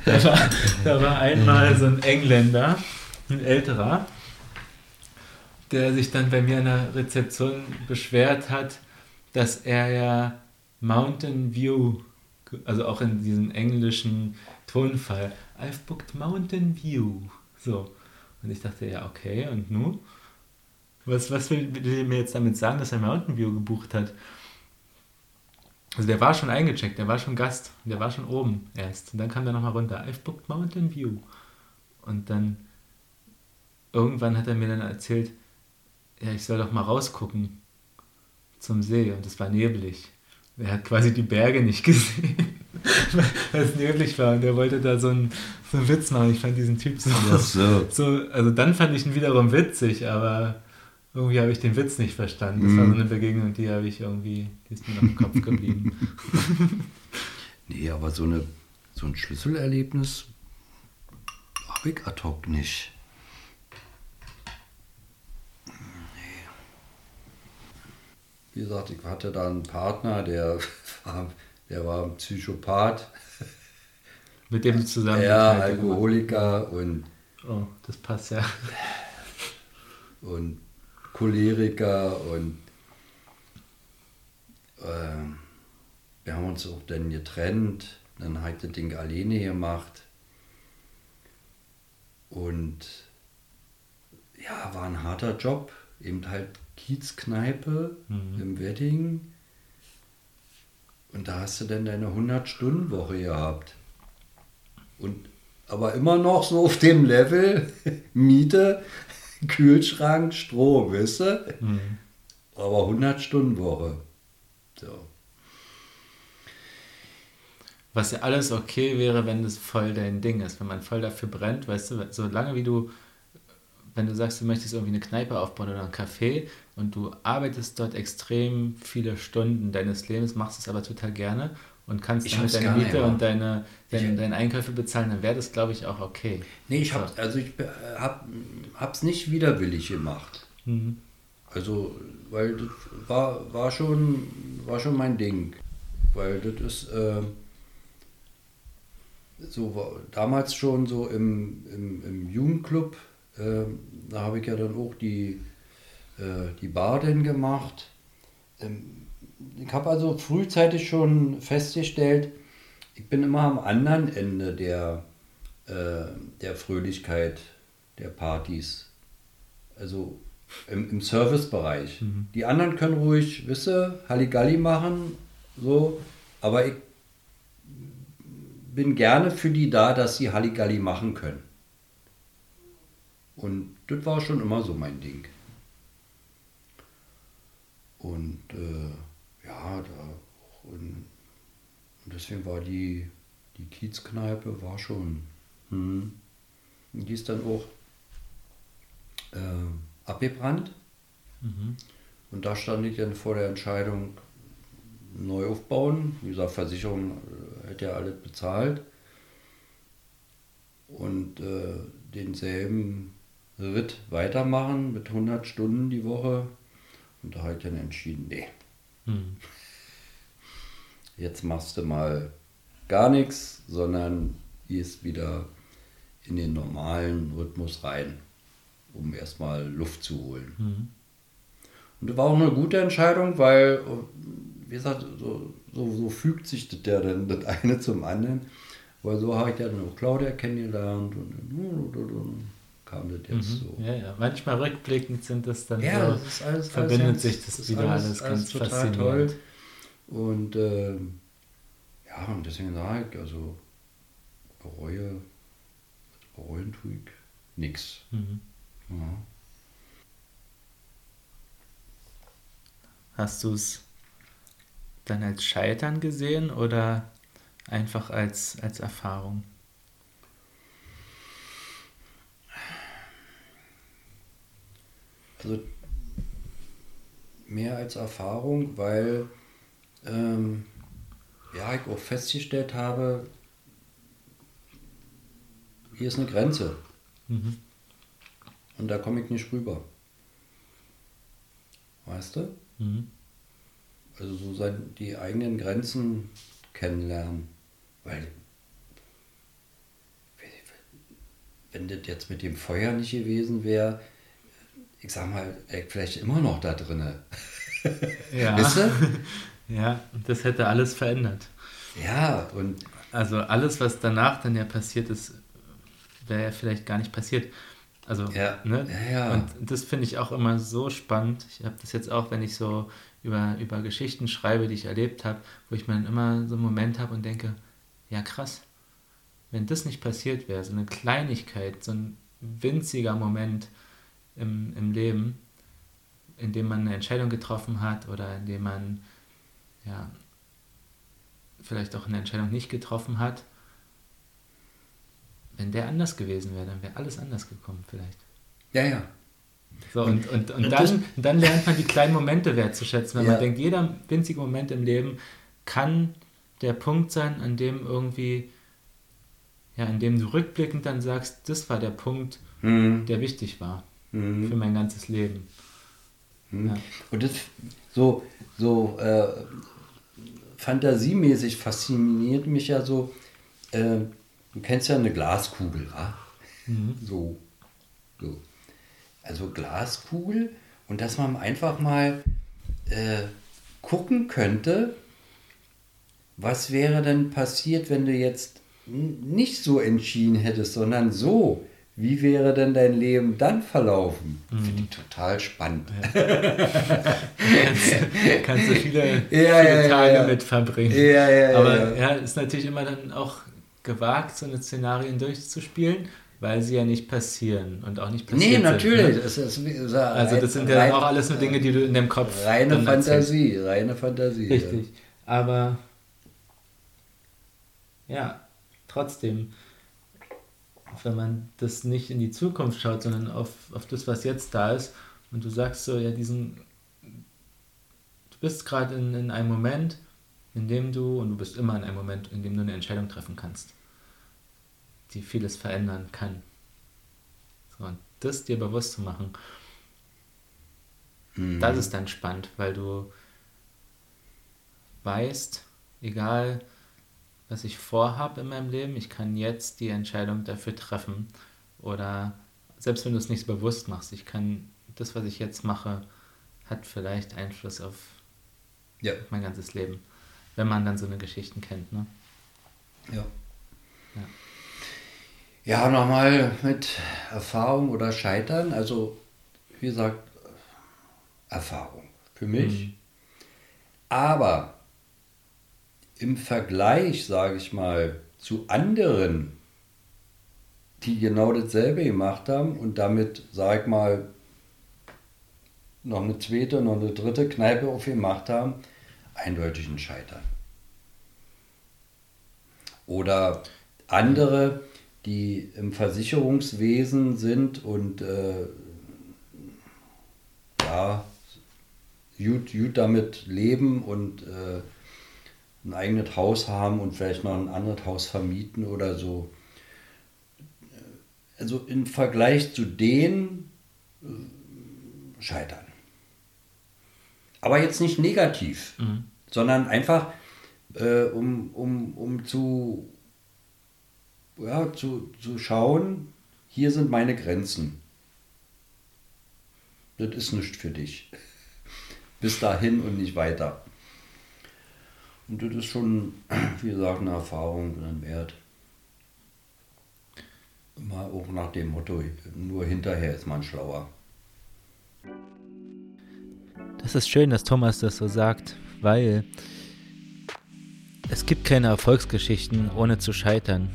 da, war, da war einmal so ein Engländer, ein älterer, der sich dann bei mir in der Rezeption beschwert hat, dass er ja Mountain View, also auch in diesen englischen Tonfall. I've booked Mountain View. So. Und ich dachte, ja, okay, und nun? Was, was will, will mir jetzt damit sagen, dass er Mountain View gebucht hat? Also der war schon eingecheckt, der war schon Gast, der war schon oben erst. Und dann kam der nochmal runter. I've booked Mountain View. Und dann irgendwann hat er mir dann erzählt, ja, ich soll doch mal rausgucken zum See. Und es war neblig. Er hat quasi die Berge nicht [LAUGHS] gesehen, [LAUGHS] weil es neblig war. Und er wollte da so einen, so einen Witz machen. Ich fand diesen Typ so, so. [LAUGHS] so. Also dann fand ich ihn wiederum witzig, aber irgendwie habe ich den Witz nicht verstanden. Das war so eine Begegnung, die habe ich irgendwie, die ist mir noch im Kopf geblieben. [LAUGHS] nee, aber so, eine, so ein Schlüsselerlebnis habe ich ad hoc nicht. Nee. Wie gesagt, ich hatte da einen Partner, der war, der war ein Psychopath. Mit dem du zusammen. Ja, Alkoholiker und. Oh, das passt ja. Und Choleriker und äh, wir haben uns auch dann getrennt. Dann hat das Ding alleine gemacht. Und ja, war ein harter Job. Eben halt Kiezkneipe mhm. im Wedding. Und da hast du dann deine 100-Stunden-Woche gehabt. Und aber immer noch so auf dem Level [LAUGHS] Miete [LAUGHS] Kühlschrank, Strom, weißt du? Mhm. Aber 100 Stunden Woche. So. Was ja alles okay wäre, wenn das voll dein Ding ist, wenn man voll dafür brennt, weißt du, solange wie du, wenn du sagst, du möchtest irgendwie eine Kneipe aufbauen oder ein Café und du arbeitest dort extrem viele Stunden deines Lebens, machst es aber total gerne und kannst ich damit deine Miete und deine, deine, deine Einkäufe bezahlen, dann wäre das, glaube ich, auch okay. Nee, ich habe also ich hab, hab's nicht widerwillig gemacht. Mhm. Also, weil das war, war, schon, war schon mein Ding. Weil das ist äh, so war, damals schon so im, im, im Jugendclub, äh, da habe ich ja dann auch die, äh, die Bar denn gemacht. Ähm, ich habe also frühzeitig schon festgestellt, ich bin immer am anderen Ende der, äh, der Fröhlichkeit der Partys. Also im, im Servicebereich. Mhm. Die anderen können ruhig, wisse, Halligalli machen, so, aber ich bin gerne für die da, dass sie Halligalli machen können. Und das war schon immer so mein Ding. Und äh, ja, da und, deswegen war die, die Kiezkneipe war schon, hm, die ist dann auch äh, abgebrannt. Mhm. Und da stand ich dann vor der Entscheidung, neu aufbauen. Wie gesagt, Versicherung äh, hätte ja alles bezahlt. Und äh, denselben Ritt weitermachen mit 100 Stunden die Woche. Und da habe ich dann entschieden, nee, hm. Jetzt machst du mal gar nichts, sondern gehst wieder in den normalen Rhythmus rein, um erstmal Luft zu holen. Mhm. Und das war auch eine gute Entscheidung, weil, wie gesagt, so, so, so fügt sich das ja dann das eine zum anderen. Weil so habe ich dann auch Claudia kennengelernt und, und, kam das jetzt mhm. so. Ja, ja. Manchmal rückblickend sind das dann ja, so, das ist alles, verbindet alles sich das, das wieder alles, alles ganz total faszinierend. toll. Und äh, ja, und deswegen sage ich, also bereue, bereuen tue ich nichts. Mhm. Ja. Hast du es dann als Scheitern gesehen oder einfach als, als Erfahrung? Also mehr als Erfahrung, weil ähm, ja, ich auch festgestellt habe, hier ist eine Grenze. Mhm. Und da komme ich nicht rüber. Weißt du? Mhm. Also so sein, die eigenen Grenzen kennenlernen. Weil wenn das jetzt mit dem Feuer nicht gewesen wäre, ich sag mal, vielleicht immer noch da drinne. [LAUGHS] Ja. Weißt du? [LAUGHS] Ja, und das hätte alles verändert. Ja, und also alles, was danach dann ja passiert ist, wäre ja vielleicht gar nicht passiert. Also, Ja, ne? ja, ja. Und das finde ich auch immer so spannend. Ich habe das jetzt auch, wenn ich so über, über Geschichten schreibe, die ich erlebt habe, wo ich mir dann immer so einen Moment habe und denke, ja krass, wenn das nicht passiert wäre, so eine Kleinigkeit, so ein winziger Moment im, im Leben, in dem man eine Entscheidung getroffen hat oder in dem man ja vielleicht auch eine Entscheidung nicht getroffen hat, wenn der anders gewesen wäre, dann wäre alles anders gekommen vielleicht. Ja, ja. So, und, und, und, dann, dann lernt man die kleinen Momente wertzuschätzen, wenn Ja. man denkt, jeder winzige Moment im Leben kann der Punkt sein, an dem irgendwie, ja, an dem du rückblickend dann sagst, das war der Punkt, Mhm. der wichtig war Mhm. für mein ganzes Leben. Mhm. Ja. Und das so, so äh, fantasiemäßig fasziniert mich ja so, äh, du kennst ja eine Glaskugel, wa? Mhm. So, so. Also Glaskugel und dass man einfach mal äh, gucken könnte, was wäre denn passiert, wenn du jetzt nicht so entschieden hättest, sondern so. Wie wäre denn dein Leben dann verlaufen? Finde ich total spannend. kannst, kannst du viele, Ja, viele ja, ja, Tage ja. mit verbringen. Ja, ja, ja, Aber ja. ja, ist natürlich immer dann auch gewagt, so eine Szenarien durchzuspielen, weil sie ja nicht passieren und auch nicht passiert Nee, sind, natürlich. ne? Das ist, ist Also das sind ja auch alles nur Dinge, die du in deinem Kopf Reine dann erzählst. Fantasie, reine Fantasie. Richtig. Aber ja, trotzdem, wenn man das nicht in die Zukunft schaut, sondern auf, auf das, was jetzt da ist, und du sagst so, ja, diesen, du bist gerade in, in einem Moment, in dem du, und du bist immer in einem Moment, in dem du eine Entscheidung treffen kannst, die vieles verändern kann. So, und das dir bewusst zu machen, Mhm. das ist dann spannend, weil du weißt, egal was ich vorhabe in meinem Leben, ich kann jetzt die Entscheidung dafür treffen. Oder selbst wenn du es nicht bewusst machst, ich kann das, was ich jetzt mache, hat vielleicht Einfluss auf Ja. mein ganzes Leben. Wenn man dann so eine Geschichten kennt, ne? Ja. Ja. Ja, nochmal mit Erfahrung oder Scheitern. Also, wie gesagt, Erfahrung für mich. Mhm. Aber im Vergleich, sage ich mal, zu anderen, die genau dasselbe gemacht haben und damit, sag ich mal, noch eine zweite, noch eine dritte Kneipe aufgemacht haben, eindeutig ein Scheitern. Oder andere, die im Versicherungswesen sind und äh, ja, gut, gut damit leben und äh, ein eigenes Haus haben und vielleicht noch ein anderes Haus vermieten oder so. Also im Vergleich zu denen äh, scheitern. Aber jetzt nicht negativ, Mhm. sondern einfach äh, um, um, um zu, ja, zu, zu schauen, hier sind meine Grenzen. Das ist nicht für dich. Bis dahin und nicht weiter. Und das ist schon, [CLEARS THROAT] wie gesagt, eine Erfahrung und ein Wert. Immer auch nach dem Motto, nur hinterher ist man schlauer. Das ist schön, dass Thomas das so sagt, weil es gibt keine Erfolgsgeschichten ohne zu scheitern.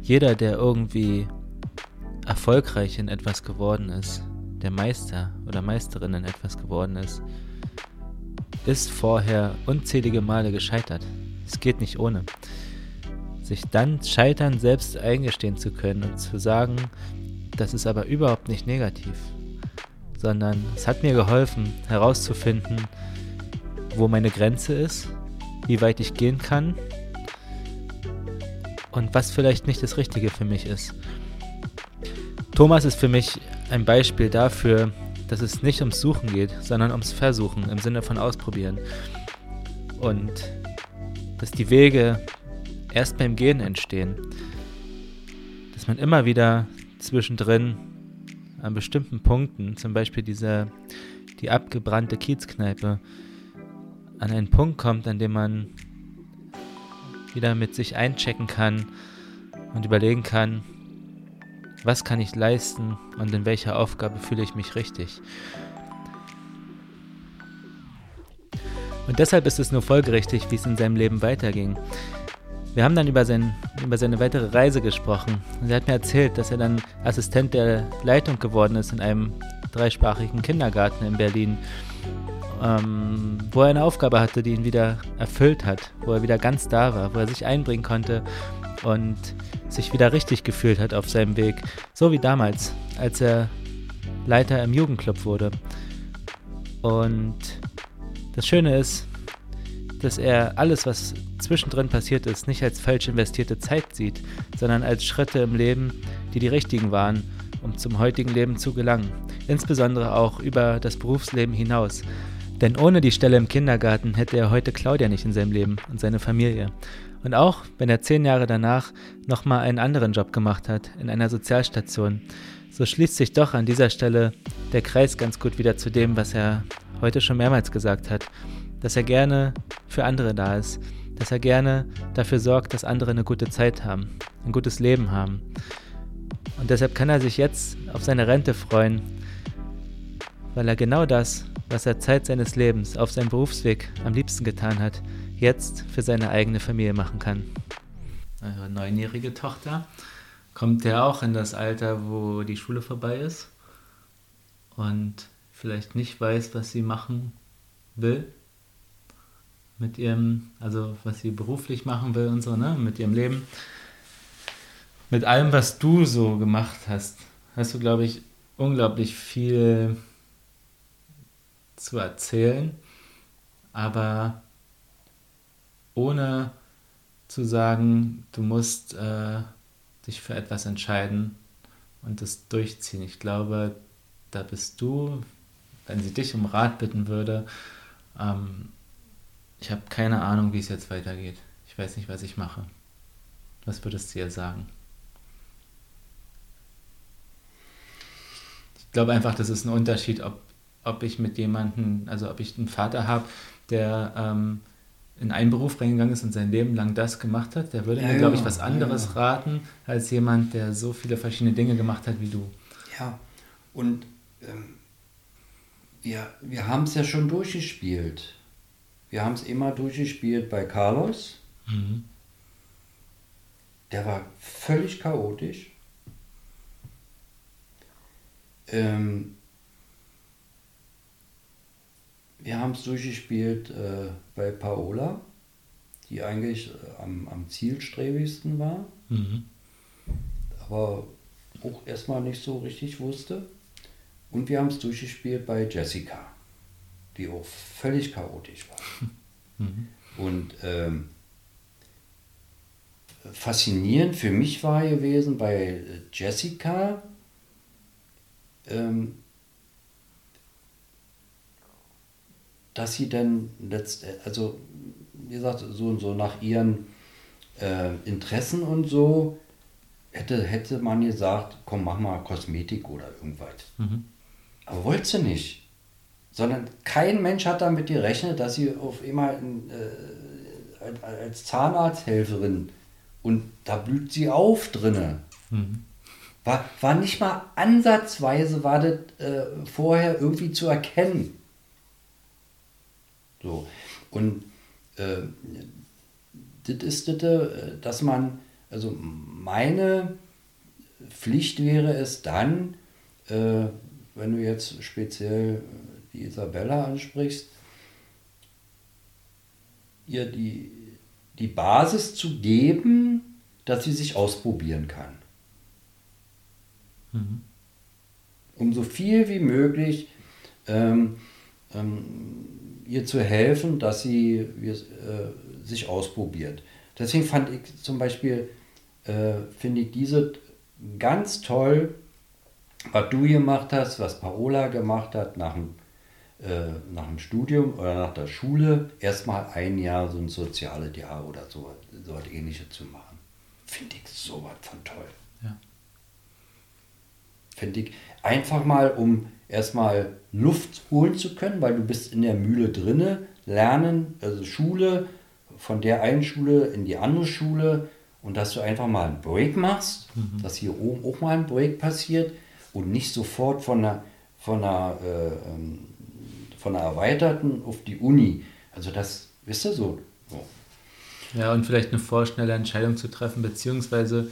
Jeder, der irgendwie erfolgreich in etwas geworden ist, der Meister oder Meisterin in etwas geworden ist, ist vorher unzählige Male gescheitert. Es geht nicht ohne. Sich dann Scheitern selbst eingestehen zu können und zu sagen, das ist aber überhaupt nicht negativ, sondern es hat mir geholfen herauszufinden, wo meine Grenze ist, wie weit ich gehen kann und was vielleicht nicht das Richtige für mich ist. Thomas ist für mich ein Beispiel dafür, dass es nicht ums Suchen geht, sondern ums Versuchen im Sinne von Ausprobieren. Und dass die Wege erst beim Gehen entstehen. Dass man immer wieder zwischendrin an bestimmten Punkten, zum Beispiel diese, die abgebrannte Kiezkneipe, an einen Punkt kommt, an dem man wieder mit sich einchecken kann und überlegen kann, was kann ich leisten und in welcher Aufgabe fühle ich mich richtig. Und deshalb ist es nur folgerichtig, wie es in seinem Leben weiterging. Wir haben dann über, sein, über seine weitere Reise gesprochen. Und er hat mir erzählt, dass er dann Assistent der Leitung geworden ist in einem dreisprachigen Kindergarten in Berlin, ähm, wo er eine Aufgabe hatte, die ihn wieder erfüllt hat, wo er wieder ganz da war, wo er sich einbringen konnte und sich wieder richtig gefühlt hat auf seinem Weg. So wie damals, als er Leiter im Jugendclub wurde. Und das Schöne ist, dass er alles, was zwischendrin passiert ist, nicht als falsch investierte Zeit sieht, sondern als Schritte im Leben, die die richtigen waren, um zum heutigen Leben zu gelangen. Insbesondere auch über das Berufsleben hinaus. Denn ohne die Stelle im Kindergarten hätte er heute Claudia nicht in seinem Leben und seine Familie. Und auch wenn er zehn Jahre danach nochmal einen anderen Job gemacht hat, in einer Sozialstation, so schließt sich doch an dieser Stelle der Kreis ganz gut wieder zu dem, was er heute schon mehrmals gesagt hat, dass er gerne für andere da ist, dass er gerne dafür sorgt, dass andere eine gute Zeit haben, ein gutes Leben haben. Und deshalb kann er sich jetzt auf seine Rente freuen, weil er genau das, was er Zeit seines Lebens auf seinem Berufsweg am liebsten getan hat, jetzt für seine eigene Familie machen kann. Eure neunjährige Tochter kommt ja auch in das Alter, wo die Schule vorbei ist und vielleicht nicht weiß, was sie machen will mit ihrem, also was sie beruflich machen will und so, ne, mit ihrem Leben. Mit allem, was du so gemacht hast, hast du, glaube ich, unglaublich viel zu erzählen, aber ohne zu sagen, du musst äh, dich für etwas entscheiden und das durchziehen. Ich glaube, da bist du, wenn sie dich um Rat bitten würde, ähm, ich habe keine Ahnung, wie es jetzt weitergeht. Ich weiß nicht, was ich mache. Was würdest du ihr sagen? Ich glaube einfach, das ist ein Unterschied, ob, ob ich mit jemandem, also ob ich einen Vater habe, der ähm, in einen Beruf reingegangen ist und sein Leben lang das gemacht hat, der würde ja, mir, glaube ich, was anderes ja. raten, als jemand, der so viele verschiedene Dinge gemacht hat wie du. Ja, und ähm, wir, wir haben es ja schon durchgespielt. Wir haben es immer durchgespielt bei Carlos. Mhm. Der war völlig chaotisch. Ähm, wir haben es durchgespielt äh, bei Paola, die eigentlich äh, am, am zielstrebigsten war, mhm. aber auch erstmal nicht so richtig wusste. Und wir haben es durchgespielt bei Jessica, die auch völlig chaotisch war. [LAUGHS] Mhm. Und ähm, faszinierend für mich war gewesen bei Jessica, ähm, dass sie dann letztendlich, also wie gesagt, so und so nach ihren äh, Interessen und so, hätte, hätte man gesagt, komm, mach mal Kosmetik oder irgendwas. Mhm. Aber wollte sie nicht. Sondern kein Mensch hat damit gerechnet, dass sie auf einmal äh, als Zahnarzthelferin und da blüht sie auf drinne. Mhm. War, war nicht mal ansatzweise war das äh, vorher irgendwie zu erkennen. So. Und äh, das ist das, äh, dass man, also meine Pflicht wäre es dann, äh, wenn du jetzt speziell die Isabella ansprichst, ihr die, die Basis zu geben, dass sie sich ausprobieren kann. Mhm. Um so viel wie möglich ähm, ähm, ihr zu helfen, dass sie wir, äh, sich ausprobiert. Deswegen fand ich zum Beispiel, äh, finde ich diese ganz toll, was du gemacht hast, was Paola gemacht hat nach dem, äh, nach dem Studium oder nach der Schule, erstmal ein Jahr so ein soziales Jahr oder so, so was ähnliches zu machen. Finde ich sowas von toll. Ja. Finde ich einfach mal, um erstmal Luft holen zu können, weil du bist in der Mühle drinne, lernen, also Schule, von der einen Schule in die andere Schule und dass du einfach mal einen Break machst, Mhm. dass hier oben auch mal ein Break passiert und nicht sofort von einer, von einer, äh, ähm, von einer erweiterten auf die Uni. Also das, wisst ihr so. so. Ja, und vielleicht eine vorschnelle Entscheidung zu treffen, beziehungsweise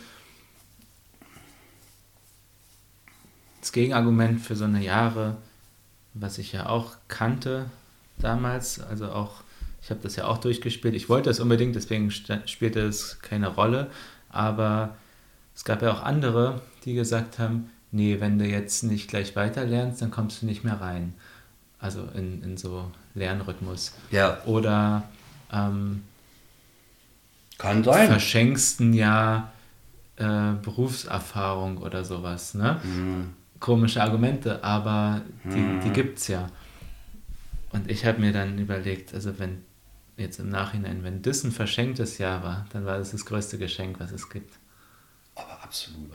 das Gegenargument für so eine Jahre, was ich ja auch kannte damals, also auch, ich habe das ja auch durchgespielt, ich wollte das unbedingt, deswegen spielte es keine Rolle, aber es gab ja auch andere, die gesagt haben, nee, wenn du jetzt nicht gleich weiter lernst, dann kommst du nicht mehr rein. Also in, in so Lernrhythmus. Ja, Oder ähm, kann sein. verschenkst ein Jahr äh, Berufserfahrung oder sowas. Ne? Mhm. Komische Argumente, aber die, Mhm. die gibt es ja. Und ich habe mir dann überlegt, also wenn jetzt im Nachhinein, wenn das ein verschenktes Jahr war, dann war das das größte Geschenk, was es gibt, Aber absolut.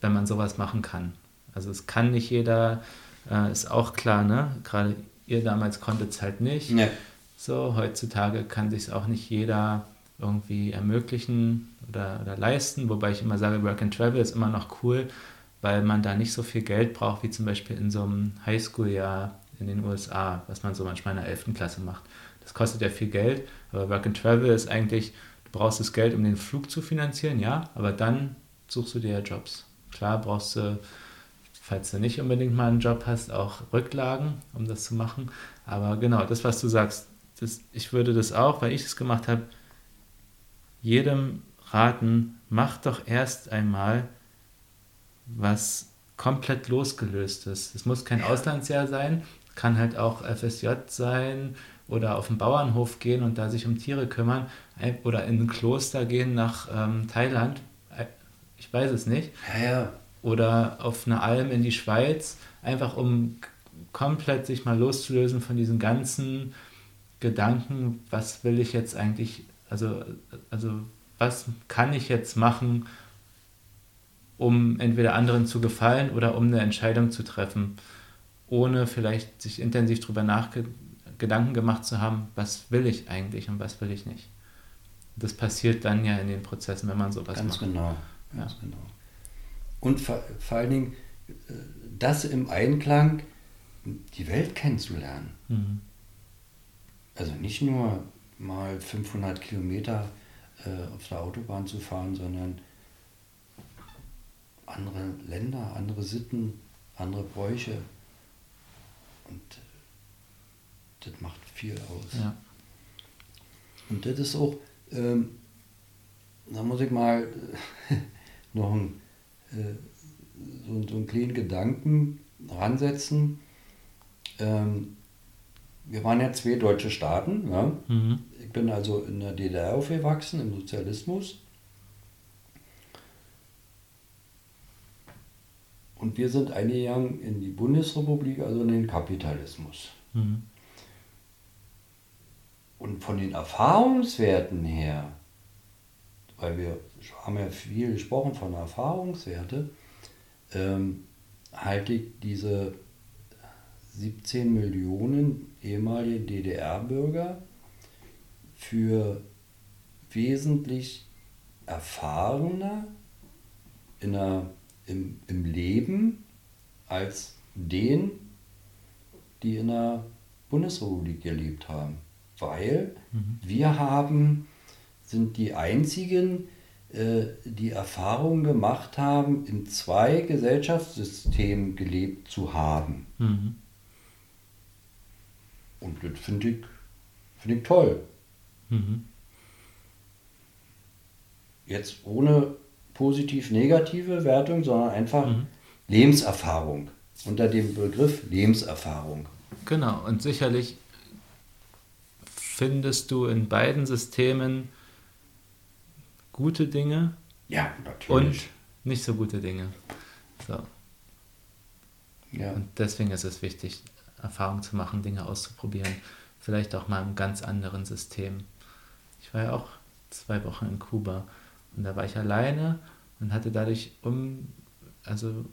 wenn man sowas machen kann. Also es kann nicht jeder, äh, ist auch klar, ne? Gerade ihr damals konntet es halt nicht. Ne. So, heutzutage kann sich auch nicht jeder irgendwie ermöglichen oder, oder leisten, wobei ich immer sage, Work and Travel ist immer noch cool, weil man da nicht so viel Geld braucht, wie zum Beispiel in so einem Highschool-Jahr in den USA, was man so manchmal in der 11. Klasse macht. Das kostet ja viel Geld, aber Work and Travel ist eigentlich, du brauchst das Geld, um den Flug zu finanzieren, ja, aber dann suchst du dir ja Jobs. Klar brauchst du, falls du nicht unbedingt mal einen Job hast, auch Rücklagen, um das zu machen. Aber genau, das, was du sagst, das, ich würde das auch, weil ich es gemacht habe, jedem raten, mach doch erst einmal was komplett losgelöst ist. Es muss kein Auslandsjahr sein, kann halt auch FSJ sein oder auf den Bauernhof gehen und da sich um Tiere kümmern ein- oder in ein Kloster gehen nach ähm, Thailand. Äh, Ich weiß es nicht. Ja, ja. Oder auf eine Alm in die Schweiz, einfach um komplett sich mal loszulösen von diesen ganzen Gedanken, was will ich jetzt eigentlich, also, also was kann ich jetzt machen, um entweder anderen zu gefallen oder um eine Entscheidung zu treffen, ohne vielleicht sich intensiv darüber Gedanken gemacht zu haben, was will ich eigentlich und was will ich nicht. Das passiert dann ja in den Prozessen, wenn man sowas Ganz macht. genau. Ja. Ganz genau. Und vor, vor allen Dingen äh, das im Einklang, die Welt kennenzulernen. Mhm. Also nicht nur mal 500 Kilometer äh, auf der Autobahn zu fahren, sondern andere Länder, andere Sitten, andere Bräuche. Und äh, das macht viel aus. Ja. Und das ist auch, ähm, da muss ich mal äh, [LAUGHS] noch ein, äh, so, so einen kleinen Gedanken ransetzen. Ähm, wir waren ja zwei deutsche Staaten. Ja? Mhm. Ich bin also in der DDR aufgewachsen, im Sozialismus. Und wir sind eingegangen in die Bundesrepublik, also in den Kapitalismus. Mhm. Und von den Erfahrungswerten her, weil wir haben ja viel gesprochen von Erfahrungswerte, ähm, halte ich diese 17 Millionen ehemalige DDR-Bürger für wesentlich erfahrener in der, im, im Leben als den, die in der Bundesrepublik gelebt haben. Weil wir haben, sind die einzigen, äh, die Erfahrung gemacht haben, in zwei Gesellschaftssystemen gelebt zu haben. Mhm. Und das finde ich, finde ich toll. Mhm. Jetzt ohne positiv-negative Wertung, sondern einfach Mhm. Lebenserfahrung. Unter dem Begriff Lebenserfahrung. Genau, und sicherlich findest du in beiden Systemen gute Dinge Ja, und natürlich. nicht so gute Dinge. So. ja. Und deswegen ist es wichtig, Erfahrung zu machen, Dinge auszuprobieren. Vielleicht auch mal im ganz anderen System. Ich war ja auch zwei Wochen in Kuba und da war ich alleine und hatte dadurch um, also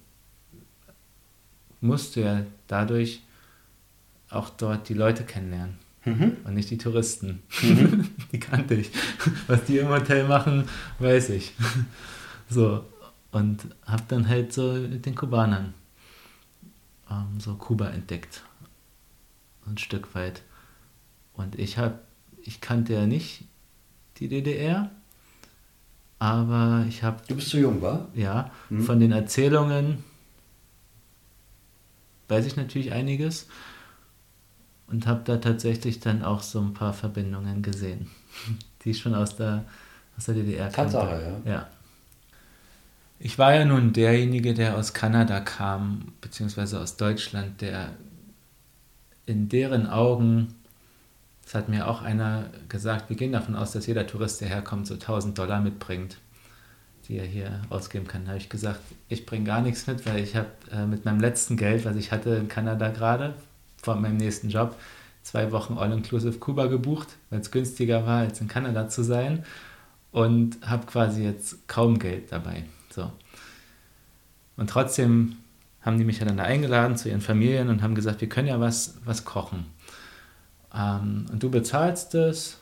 musste ja dadurch auch dort die Leute kennenlernen Mhm. und nicht die Touristen. [LAUGHS] die kannte ich. Was die im Hotel machen, weiß ich. [LAUGHS] So, und habe dann halt so mit den Kubanern ähm, so Kuba entdeckt. Ein Stück weit. Und ich habe, ich kannte ja nicht die DDR, aber ich habe. Du bist zu jung, war? Ja, hm. von den Erzählungen weiß ich natürlich einiges und habe da tatsächlich dann auch so ein paar Verbindungen gesehen, [LAUGHS] die schon aus der, aus der DDR kannte. Tatsache, ja. ja. Ich war ja nun derjenige, der aus Kanada kam, beziehungsweise aus Deutschland, der in deren Augen, das hat mir auch einer gesagt, wir gehen davon aus, dass jeder Tourist, der herkommt, so 1000 Dollar mitbringt, die er hier ausgeben kann. Da habe ich gesagt, ich bringe gar nichts mit, weil ich habe äh, mit meinem letzten Geld, was ich hatte in Kanada gerade, vor meinem nächsten Job, zwei Wochen All-Inclusive Kuba gebucht, weil es günstiger war, als in Kanada zu sein und habe quasi jetzt kaum Geld dabei. So. Und trotzdem haben die mich dann da eingeladen zu ihren Familien und haben gesagt, wir können ja was, was kochen. Ähm, und du bezahlst es.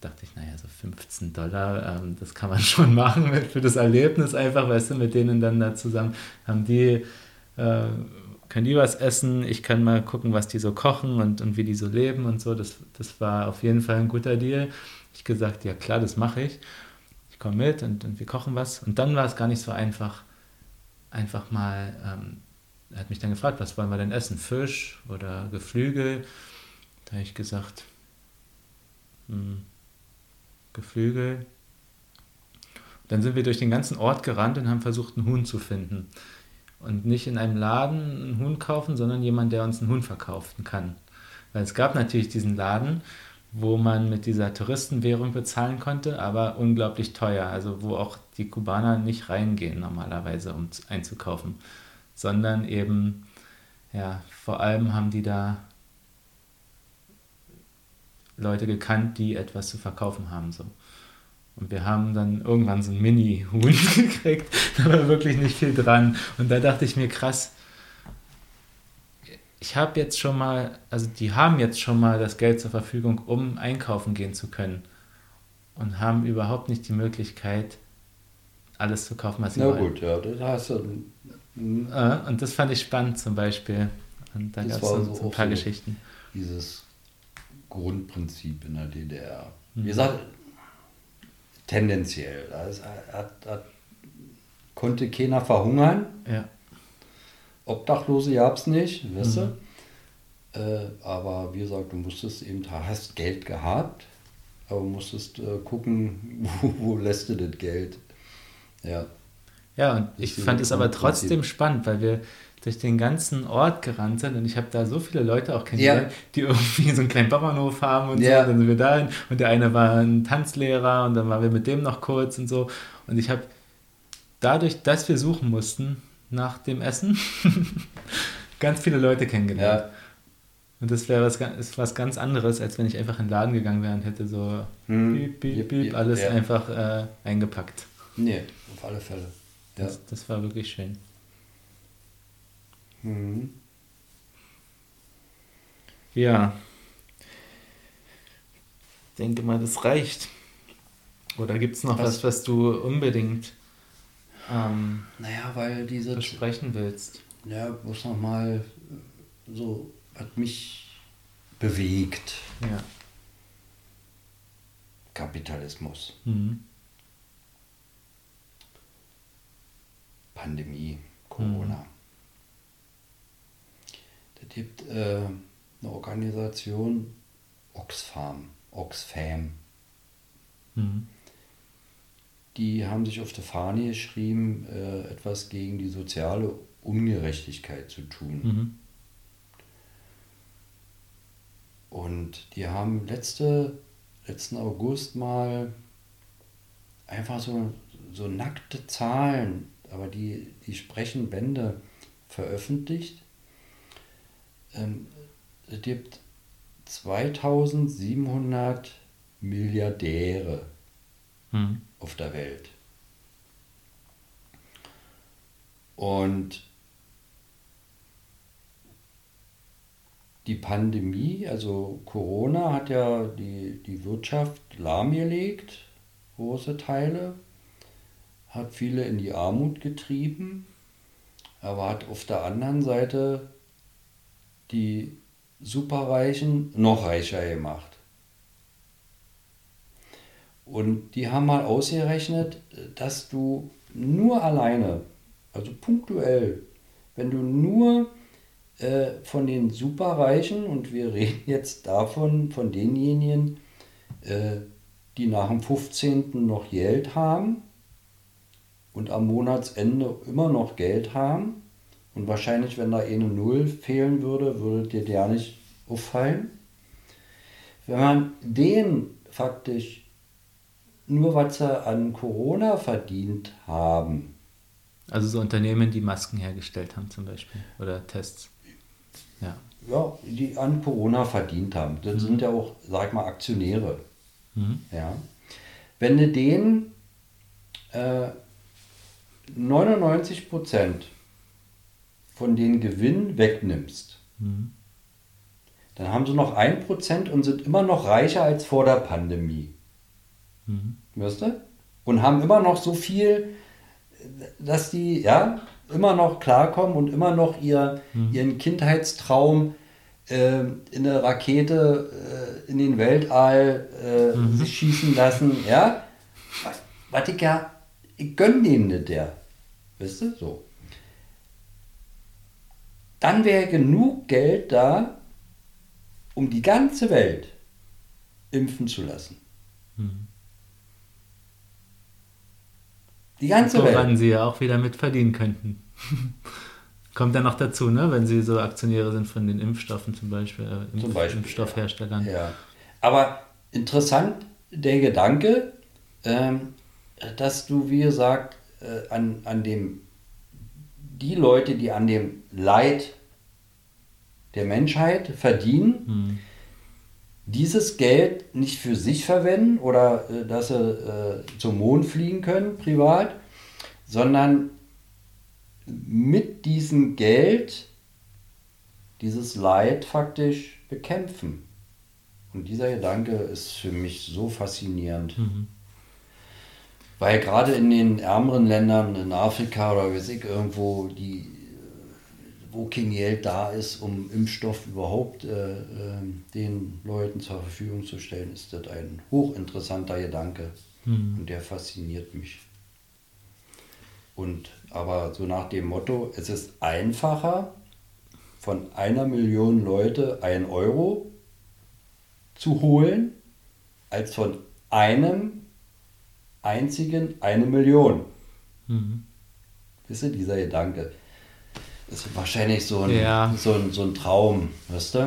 Dachte ich, naja, so 15 Dollar, ähm, das kann man [LAUGHS] schon machen für das Erlebnis einfach, weißt du, mit denen dann da zusammen haben die, äh, können die was essen, ich kann mal gucken, was die so kochen und, und wie die so leben und so. Das, das war auf jeden Fall ein guter Deal. Ich gesagt, ja klar, das mache ich ich komme mit und, und wir kochen was. Und dann war es gar nicht so einfach, einfach mal, ähm, er hat mich dann gefragt, was wollen wir denn essen? Fisch oder Geflügel? Da habe ich gesagt, hm, Geflügel. Dann sind wir durch den ganzen Ort gerannt und haben versucht, einen Huhn zu finden. Und nicht in einem Laden einen Huhn kaufen, sondern jemand, der uns einen Huhn verkaufen kann. Weil es gab natürlich diesen Laden wo man mit dieser Touristenwährung bezahlen konnte, aber unglaublich teuer. Also wo auch die Kubaner nicht reingehen normalerweise, um einzukaufen, sondern eben, ja, vor allem haben die da Leute gekannt, die etwas zu verkaufen haben. So. Und wir haben dann irgendwann so ein Mini-Huhn [LAUGHS] gekriegt, da war wirklich nicht viel dran. Und da dachte ich mir, krass, ich habe jetzt schon mal, also die haben jetzt schon mal das Geld zur Verfügung, um einkaufen gehen zu können und haben überhaupt nicht die Möglichkeit, alles zu kaufen, was sie Na wollen. Na gut, ja, das hast du. Äh, und das fand ich spannend zum Beispiel. Und da gab es so, so, ein paar so Geschichten. Dieses Grundprinzip in der DDR. Mhm. Wie gesagt, tendenziell. Hat, hat, konnte keiner verhungern. Ja. Obdachlose gab es nicht, weißt mhm. du? Äh, aber wie gesagt, du musstest eben, hast Geld gehabt, aber musstest äh, gucken, [LAUGHS] wo, wo lässt du das Geld. Ja. Ja, und ich fand es aber trotzdem spannend, weil wir durch den ganzen Ort gerannt sind und ich habe da so viele Leute auch kennengelernt, ja. die [LAUGHS] irgendwie so einen kleinen Bauernhof haben und ja. so. Und dann sind wir dahin und der eine war ein Tanzlehrer und dann waren wir mit dem noch kurz und so. Und ich habe dadurch, dass wir suchen mussten, nach dem Essen [LAUGHS] ganz viele Leute kennengelernt. Ja. Und das wäre was, ist was ganz anderes, als wenn ich einfach in den Laden gegangen wäre und hätte so hm. piep, piep, piep, alles einfach äh, eingepackt. Nee, auf alle Fälle. Ja. Das, das war wirklich schön. Mhm. Ja. Ich denke mal, das reicht. Oder gibt es noch was, was, was du unbedingt ähm, naja, weil diese. Besprechen willst. Ja, bloß nochmal so hat mich bewegt. Ja. Kapitalismus. Mhm. Pandemie, Corona. Mhm. Da gibt äh, eine Organisation, Oxfam, Oxfam. Mhm die haben sich auf der Fahne geschrieben, äh, etwas gegen die soziale Ungerechtigkeit zu tun. Mhm. Und die haben letzte, letzten August mal einfach so, so nackte Zahlen, aber die, die sprechen Bände veröffentlicht. Ähm, es gibt 2700 Milliardäre. Mhm auf der Welt. Und die Pandemie, also Corona, hat ja die, die Wirtschaft lahmgelegt, große Teile, hat viele in die Armut getrieben, aber hat auf der anderen Seite die Superreichen noch reicher gemacht. Und die haben mal ausgerechnet, dass du nur alleine, also punktuell, wenn du nur äh, von den Superreichen, und wir [LAUGHS] reden jetzt davon, von denjenigen, äh, die nach dem 15. noch Geld haben und am Monatsende immer noch Geld haben, und wahrscheinlich, wenn da eine Null fehlen würde, würde dir der nicht auffallen. Wenn man den faktisch nur was sie an Corona verdient haben. Also so Unternehmen, die Masken hergestellt haben zum Beispiel oder Tests. Ja. Ja, die an Corona verdient haben. Das mhm. sind ja auch, sag mal, Aktionäre. Mhm. Ja. Wenn du denen äh, 99 Prozent von den Gewinn wegnimmst, mhm. dann haben sie noch 1% und sind immer noch reicher als vor der Pandemie. Mhm. Weißt du? Und haben immer noch so viel, dass die ja immer noch klarkommen und immer noch ihr, mhm. ihren Kindheitstraum äh, in eine Rakete äh, in den Weltall äh, mhm. sich schießen lassen. Ja? Was ich ja, ich gönne denen nicht der. Weißt du? So. Dann wäre genug Geld da, um die ganze Welt impfen zu lassen. Mhm. Die ganze Woran Welt. Woran sie ja auch wieder mit verdienen könnten. [LAUGHS] Kommt dann noch dazu, ne? wenn sie so Aktionäre sind von den Impfstoffen zum Beispiel, äh, Impf zum Beispiel Impfstoffherstellern. Ja. Aber interessant der Gedanke, ähm, dass du, wie gesagt, äh, an, an dem, die Leute, die an dem Leid der Menschheit verdienen, hm dieses Geld nicht für sich verwenden oder äh, dass sie äh, zum Mond fliegen können, privat, sondern mit diesem Geld dieses Leid faktisch bekämpfen. Und dieser Gedanke ist für mich so faszinierend. Mhm. Weil gerade in den ärmeren Ländern, in Afrika oder weiß ich, irgendwo, die wo kein Geld da ist, um Impfstoff überhaupt äh, äh, den Leuten zur Verfügung zu stellen, ist das ein hochinteressanter Gedanke mhm. und der fasziniert mich. Und aber so nach dem Motto, es ist einfacher, von einer Million Leute ein Euro zu holen, als von einem einzigen eine Million. Mhm. Wisst ihr, dieser Gedanke. Das ist wahrscheinlich so ein, ja. so ein, so ein Traum, weißt du?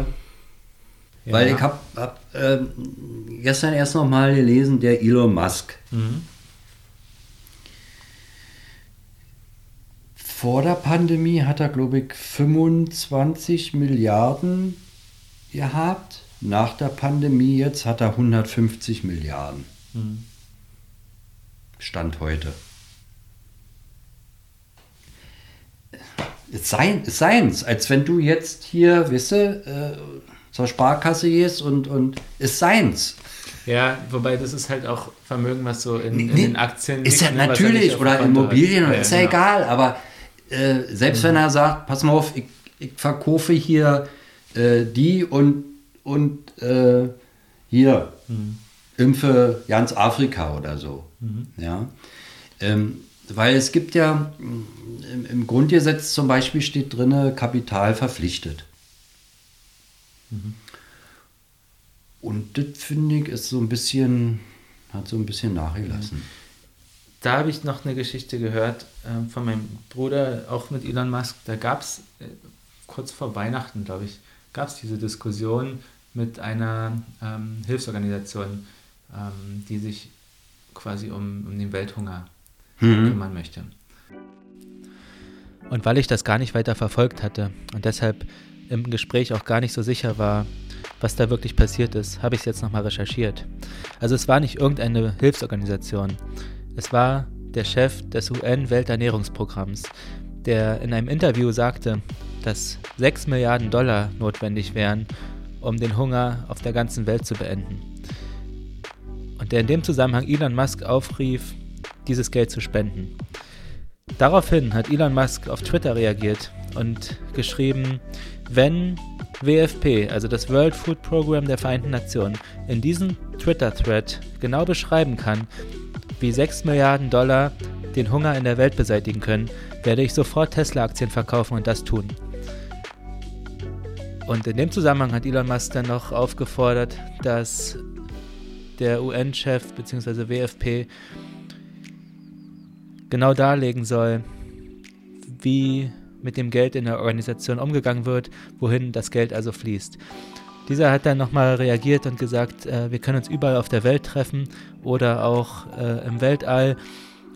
Ja. Weil ich habe hab, äh, gestern erst noch mal gelesen, der Elon Musk. Mhm. Vor der Pandemie hat er, glaube ich, 25 Milliarden gehabt. Nach der Pandemie jetzt hat er 150 Milliarden. Mhm. Stand heute. ist, ist seins. Als wenn du jetzt hier, weißt du, äh, zur Sparkasse gehst und, und ist seins. Ja, wobei das ist halt auch Vermögen, was so in, nee, in den Aktien Ist ja ne, natürlich, oder Immobilien, ist ja, ja genau. egal, aber äh, selbst mhm. wenn er sagt, pass mal auf, ich, ich verkaufe hier äh, die und, und äh, hier, mhm. impfe ganz Afrika oder so. Mhm. Ja. Ähm, weil es gibt ja im, im Grundgesetz zum Beispiel steht drin, Kapital verpflichtet. Mhm. Und das finde ich ist so ein bisschen, hat so ein bisschen nachgelassen. Da habe ich noch eine Geschichte gehört äh, von meinem Bruder, auch mit Elon Musk. Da gab es äh, kurz vor Weihnachten, glaube ich, gab es diese Diskussion mit einer ähm, Hilfsorganisation, ähm, die sich quasi um, um den Welthunger mhm. kümmern möchte. Und weil ich das gar nicht weiter verfolgt hatte und deshalb im Gespräch auch gar nicht so sicher war, was da wirklich passiert ist, habe ich es jetzt nochmal recherchiert. Also es war nicht irgendeine Hilfsorganisation. Es war der Chef des UN-Welternährungsprogramms, der in einem Interview sagte, dass 6 Milliarden Dollar notwendig wären, um den Hunger auf der ganzen Welt zu beenden. Und der in dem Zusammenhang Elon Musk aufrief, dieses Geld zu spenden. Daraufhin hat Elon Musk auf Twitter reagiert und geschrieben, wenn WFP, also das World Food Program der Vereinten Nationen, in diesem Twitter-Thread genau beschreiben kann, wie 6 Milliarden Dollar den Hunger in der Welt beseitigen können, werde ich sofort Tesla-Aktien verkaufen und das tun. Und in dem Zusammenhang hat Elon Musk dann noch aufgefordert, dass der UN-Chef bzw. WFP genau darlegen soll, wie mit dem Geld in der Organisation umgegangen wird, wohin das Geld also fließt. Dieser hat dann nochmal reagiert und gesagt, äh, wir können uns überall auf der Welt treffen oder auch äh, im Weltall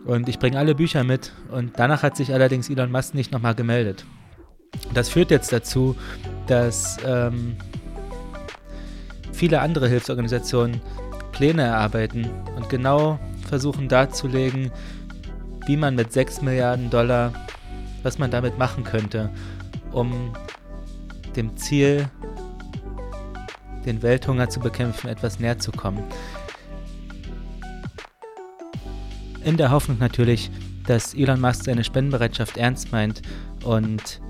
und ich bringe alle Bücher mit. Und danach hat sich allerdings Elon Musk nicht nochmal gemeldet. Das führt jetzt dazu, dass ähm, viele andere Hilfsorganisationen Pläne erarbeiten und genau versuchen darzulegen, wie man mit 6 Milliarden Dollar, was man damit machen könnte, um dem Ziel, den Welthunger zu bekämpfen, etwas näher zu kommen. In der Hoffnung natürlich, dass Elon Musk seine Spendenbereitschaft ernst meint und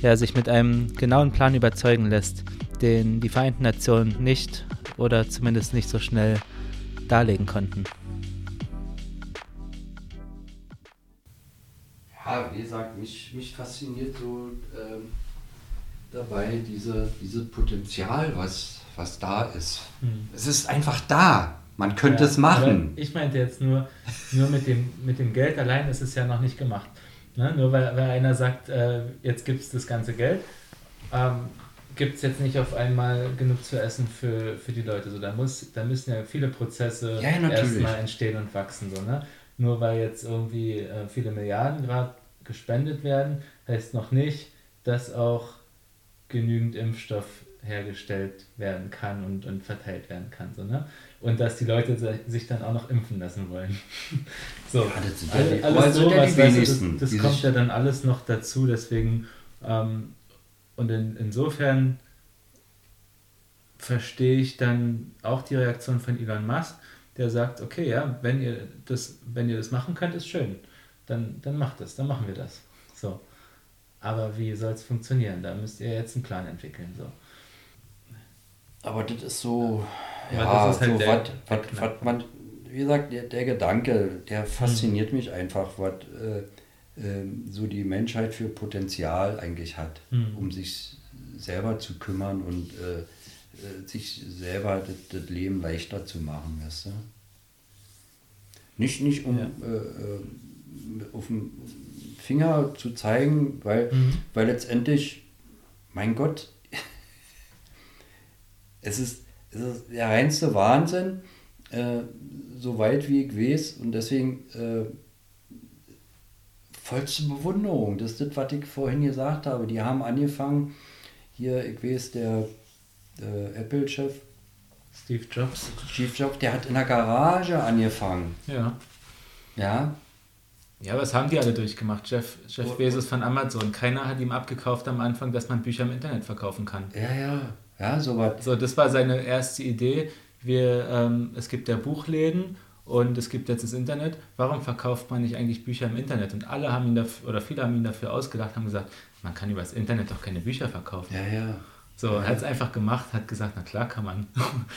ja, sich mit einem genauen Plan überzeugen lässt, den die Vereinten Nationen nicht oder zumindest nicht so schnell darlegen konnten. Ja, wie gesagt, mich, mich fasziniert so ähm, dabei diese, dieses Potenzial, was, was da ist. Hm. Es ist einfach da. Man könnte ja, es machen. Ich meinte jetzt nur, nur mit, dem, mit dem Geld allein ist es ja noch nicht gemacht. Ne? Nur weil, weil einer sagt, äh, jetzt gibt es das ganze Geld, ähm, gibt es jetzt nicht auf einmal genug zu essen für, für die Leute. So, da, muss, da müssen ja viele Prozesse ja, erstmal entstehen und wachsen. So, ne? Nur weil jetzt irgendwie äh, viele Milliarden gerade gespendet werden, heißt noch nicht, dass auch genügend Impfstoff hergestellt werden kann und, und verteilt werden kann. So, ne? Und dass die Leute sich dann auch noch impfen lassen wollen. [LAUGHS] so, ja, das sind ja die, alles so, was, wenigsten, das, das kommt ja dann alles noch dazu, deswegen ähm, und in, insofern verstehe ich dann auch die Reaktion von Elon Musk, der sagt, okay, ja, wenn ihr das, wenn ihr das machen könnt, ist schön. Dann, dann macht es, dann machen wir das. So. Aber wie soll es funktionieren? Da müsst ihr jetzt einen Plan entwickeln. So. Aber das ist so, ja, das ist halt so was, was, was man, wie gesagt, der, der Gedanke, der fasziniert mhm. mich einfach, was äh, so die Menschheit für Potenzial eigentlich hat, mhm. um sich selber zu kümmern und äh, äh sich selber das, das, Leben leichter zu machen, weißt du? Nicht, nicht um ja. Äh, äh, auf dem Finger zu zeigen, weil, mhm. weil letztendlich, mein Gott, [LAUGHS] es ist, es ist der reinste Wahnsinn, äh, so weit wie ich weiß. Und deswegen äh, vollste Bewunderung. Das ist das, was ich vorhin gesagt habe. Die haben angefangen, hier, ich weiß, der äh, Apple-Chef. Steve Jobs. Steve Jobs, der hat in der Garage angefangen. Ja. Ja. Ja, was haben die alle durchgemacht? Jeff, Jeff Bezos von Amazon. Keiner hat ihm abgekauft am Anfang, dass man Bücher im Internet verkaufen kann. Ja, ja. Ja, so was. So, das war seine erste Idee. Wir, ähm, es gibt ja Buchläden und es gibt jetzt das Internet. Warum verkauft man nicht eigentlich Bücher im Internet? Und alle haben ihn dafür, oder viele haben ihn dafür ausgedacht, haben gesagt, man kann über das Internet doch keine Bücher verkaufen. Ja, ja. So, ja. hat es einfach gemacht, hat gesagt, na klar kann man.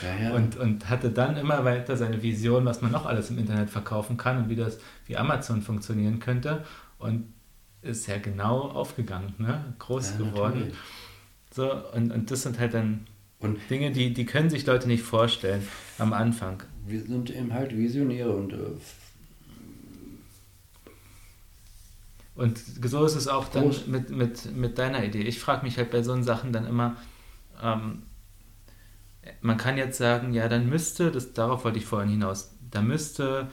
Ja, ja. Und, und hatte dann immer weiter seine Vision, was man noch alles im Internet verkaufen kann und wie das, wie Amazon funktionieren könnte. Und ist ja genau aufgegangen, ne? groß geworden. Natürlich. So, und, und das sind halt dann und Dinge, die, die können sich Leute nicht vorstellen am Anfang. Wir sind eben halt Visionäre und. Äh, und so ist es auch dann mit, mit, mit deiner Idee. Ich frage mich halt bei so Sachen dann immer, ähm, man kann jetzt sagen, ja, dann müsste, das, darauf wollte ich vorhin hinaus, da müsste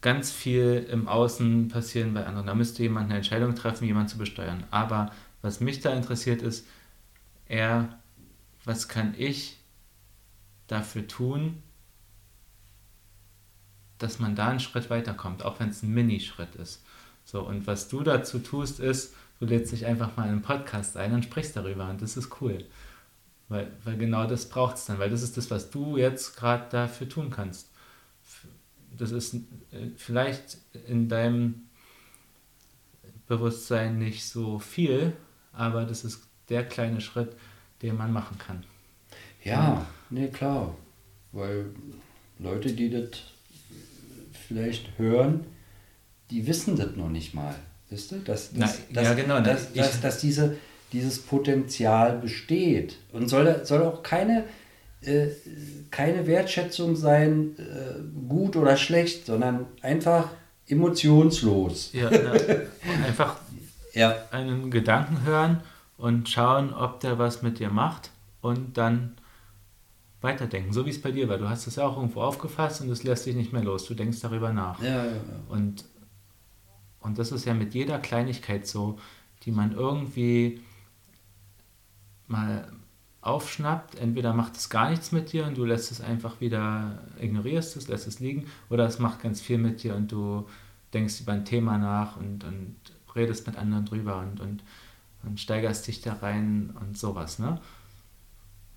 ganz viel im Außen passieren bei anderen. Da müsste jemand eine Entscheidung treffen, jemanden zu besteuern. Aber was mich da interessiert ist, eher, was kann ich dafür tun, dass man da einen Schritt weiterkommt, auch wenn es ein Minischritt ist. So, und was du dazu tust, ist, du lädst dich einfach mal in einen Podcast ein und sprichst darüber und das ist cool. Weil, weil genau das braucht es dann, weil das ist das, was du jetzt gerade dafür tun kannst. Das ist äh, vielleicht in deinem Bewusstsein nicht so viel, aber das ist der kleine Schritt, den man machen kann. Ja, nee, klar. Weil Leute, die das vielleicht hören, die wissen das noch nicht mal. Wisst ihr? Dass, dass, Na, ja, genau. Dass, dass, dass, diese, dieses Potenzial besteht. Und soll, soll auch keine, äh, keine Wertschätzung sein, äh, gut oder schlecht, sondern einfach emotionslos. Ja, ja. einfach [LAUGHS] ja. einen Gedanken hören und schauen, ob der was mit dir macht und dann weiterdenken, so wie es bei dir war. Du hast es ja auch irgendwo aufgefasst und es lässt dich nicht mehr los. Du denkst darüber nach. Ja, ja, ja. Und, und das ist ja mit jeder Kleinigkeit so, die man irgendwie mal aufschnappt. Entweder macht es gar nichts mit dir und du lässt es einfach wieder, ignorierst es, lässt es liegen, oder es macht ganz viel mit dir und du denkst über ein Thema nach und, und redest mit anderen drüber und, und, und steigerst dich da rein und sowas. Ne?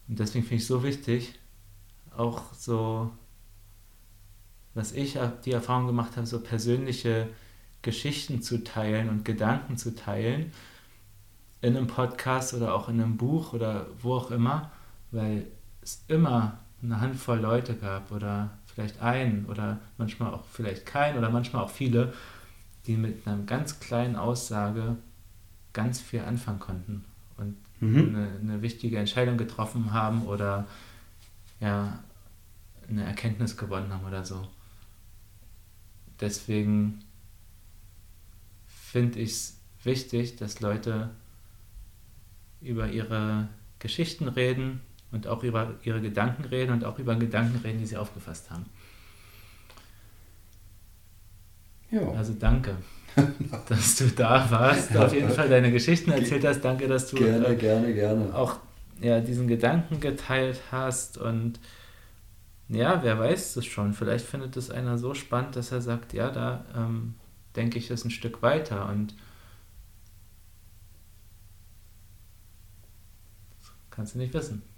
Und deswegen finde ich es so wichtig, auch so, was ich die Erfahrung gemacht habe, so persönliche Geschichten zu teilen und Gedanken zu teilen in einem Podcast oder auch in einem Buch oder wo auch immer, weil es immer eine Handvoll Leute gab oder vielleicht einen oder manchmal auch vielleicht keinen oder manchmal auch viele, die mit einer ganz kleinen Aussage ganz viel anfangen konnten und mhm. eine, eine, wichtige Entscheidung getroffen haben oder ja, eine Erkenntnis gewonnen haben oder so. Deswegen finde ich es wichtig, dass Leute über ihre Geschichten reden und auch über ihre Gedanken reden und auch über Gedanken reden, die sie aufgefasst haben. Ja. Also danke, [LAUGHS] dass du da warst, auf jeden Fall deine Geschichten erzählt hast. Danke, dass du gerne, äh, gerne, gerne. auch ja, diesen Gedanken geteilt hast und ja, wer weiß es schon. Vielleicht findet es einer so spannend, dass er sagt, ja, da ähm, denke ich es ein Stück weiter und kannst du nicht wissen.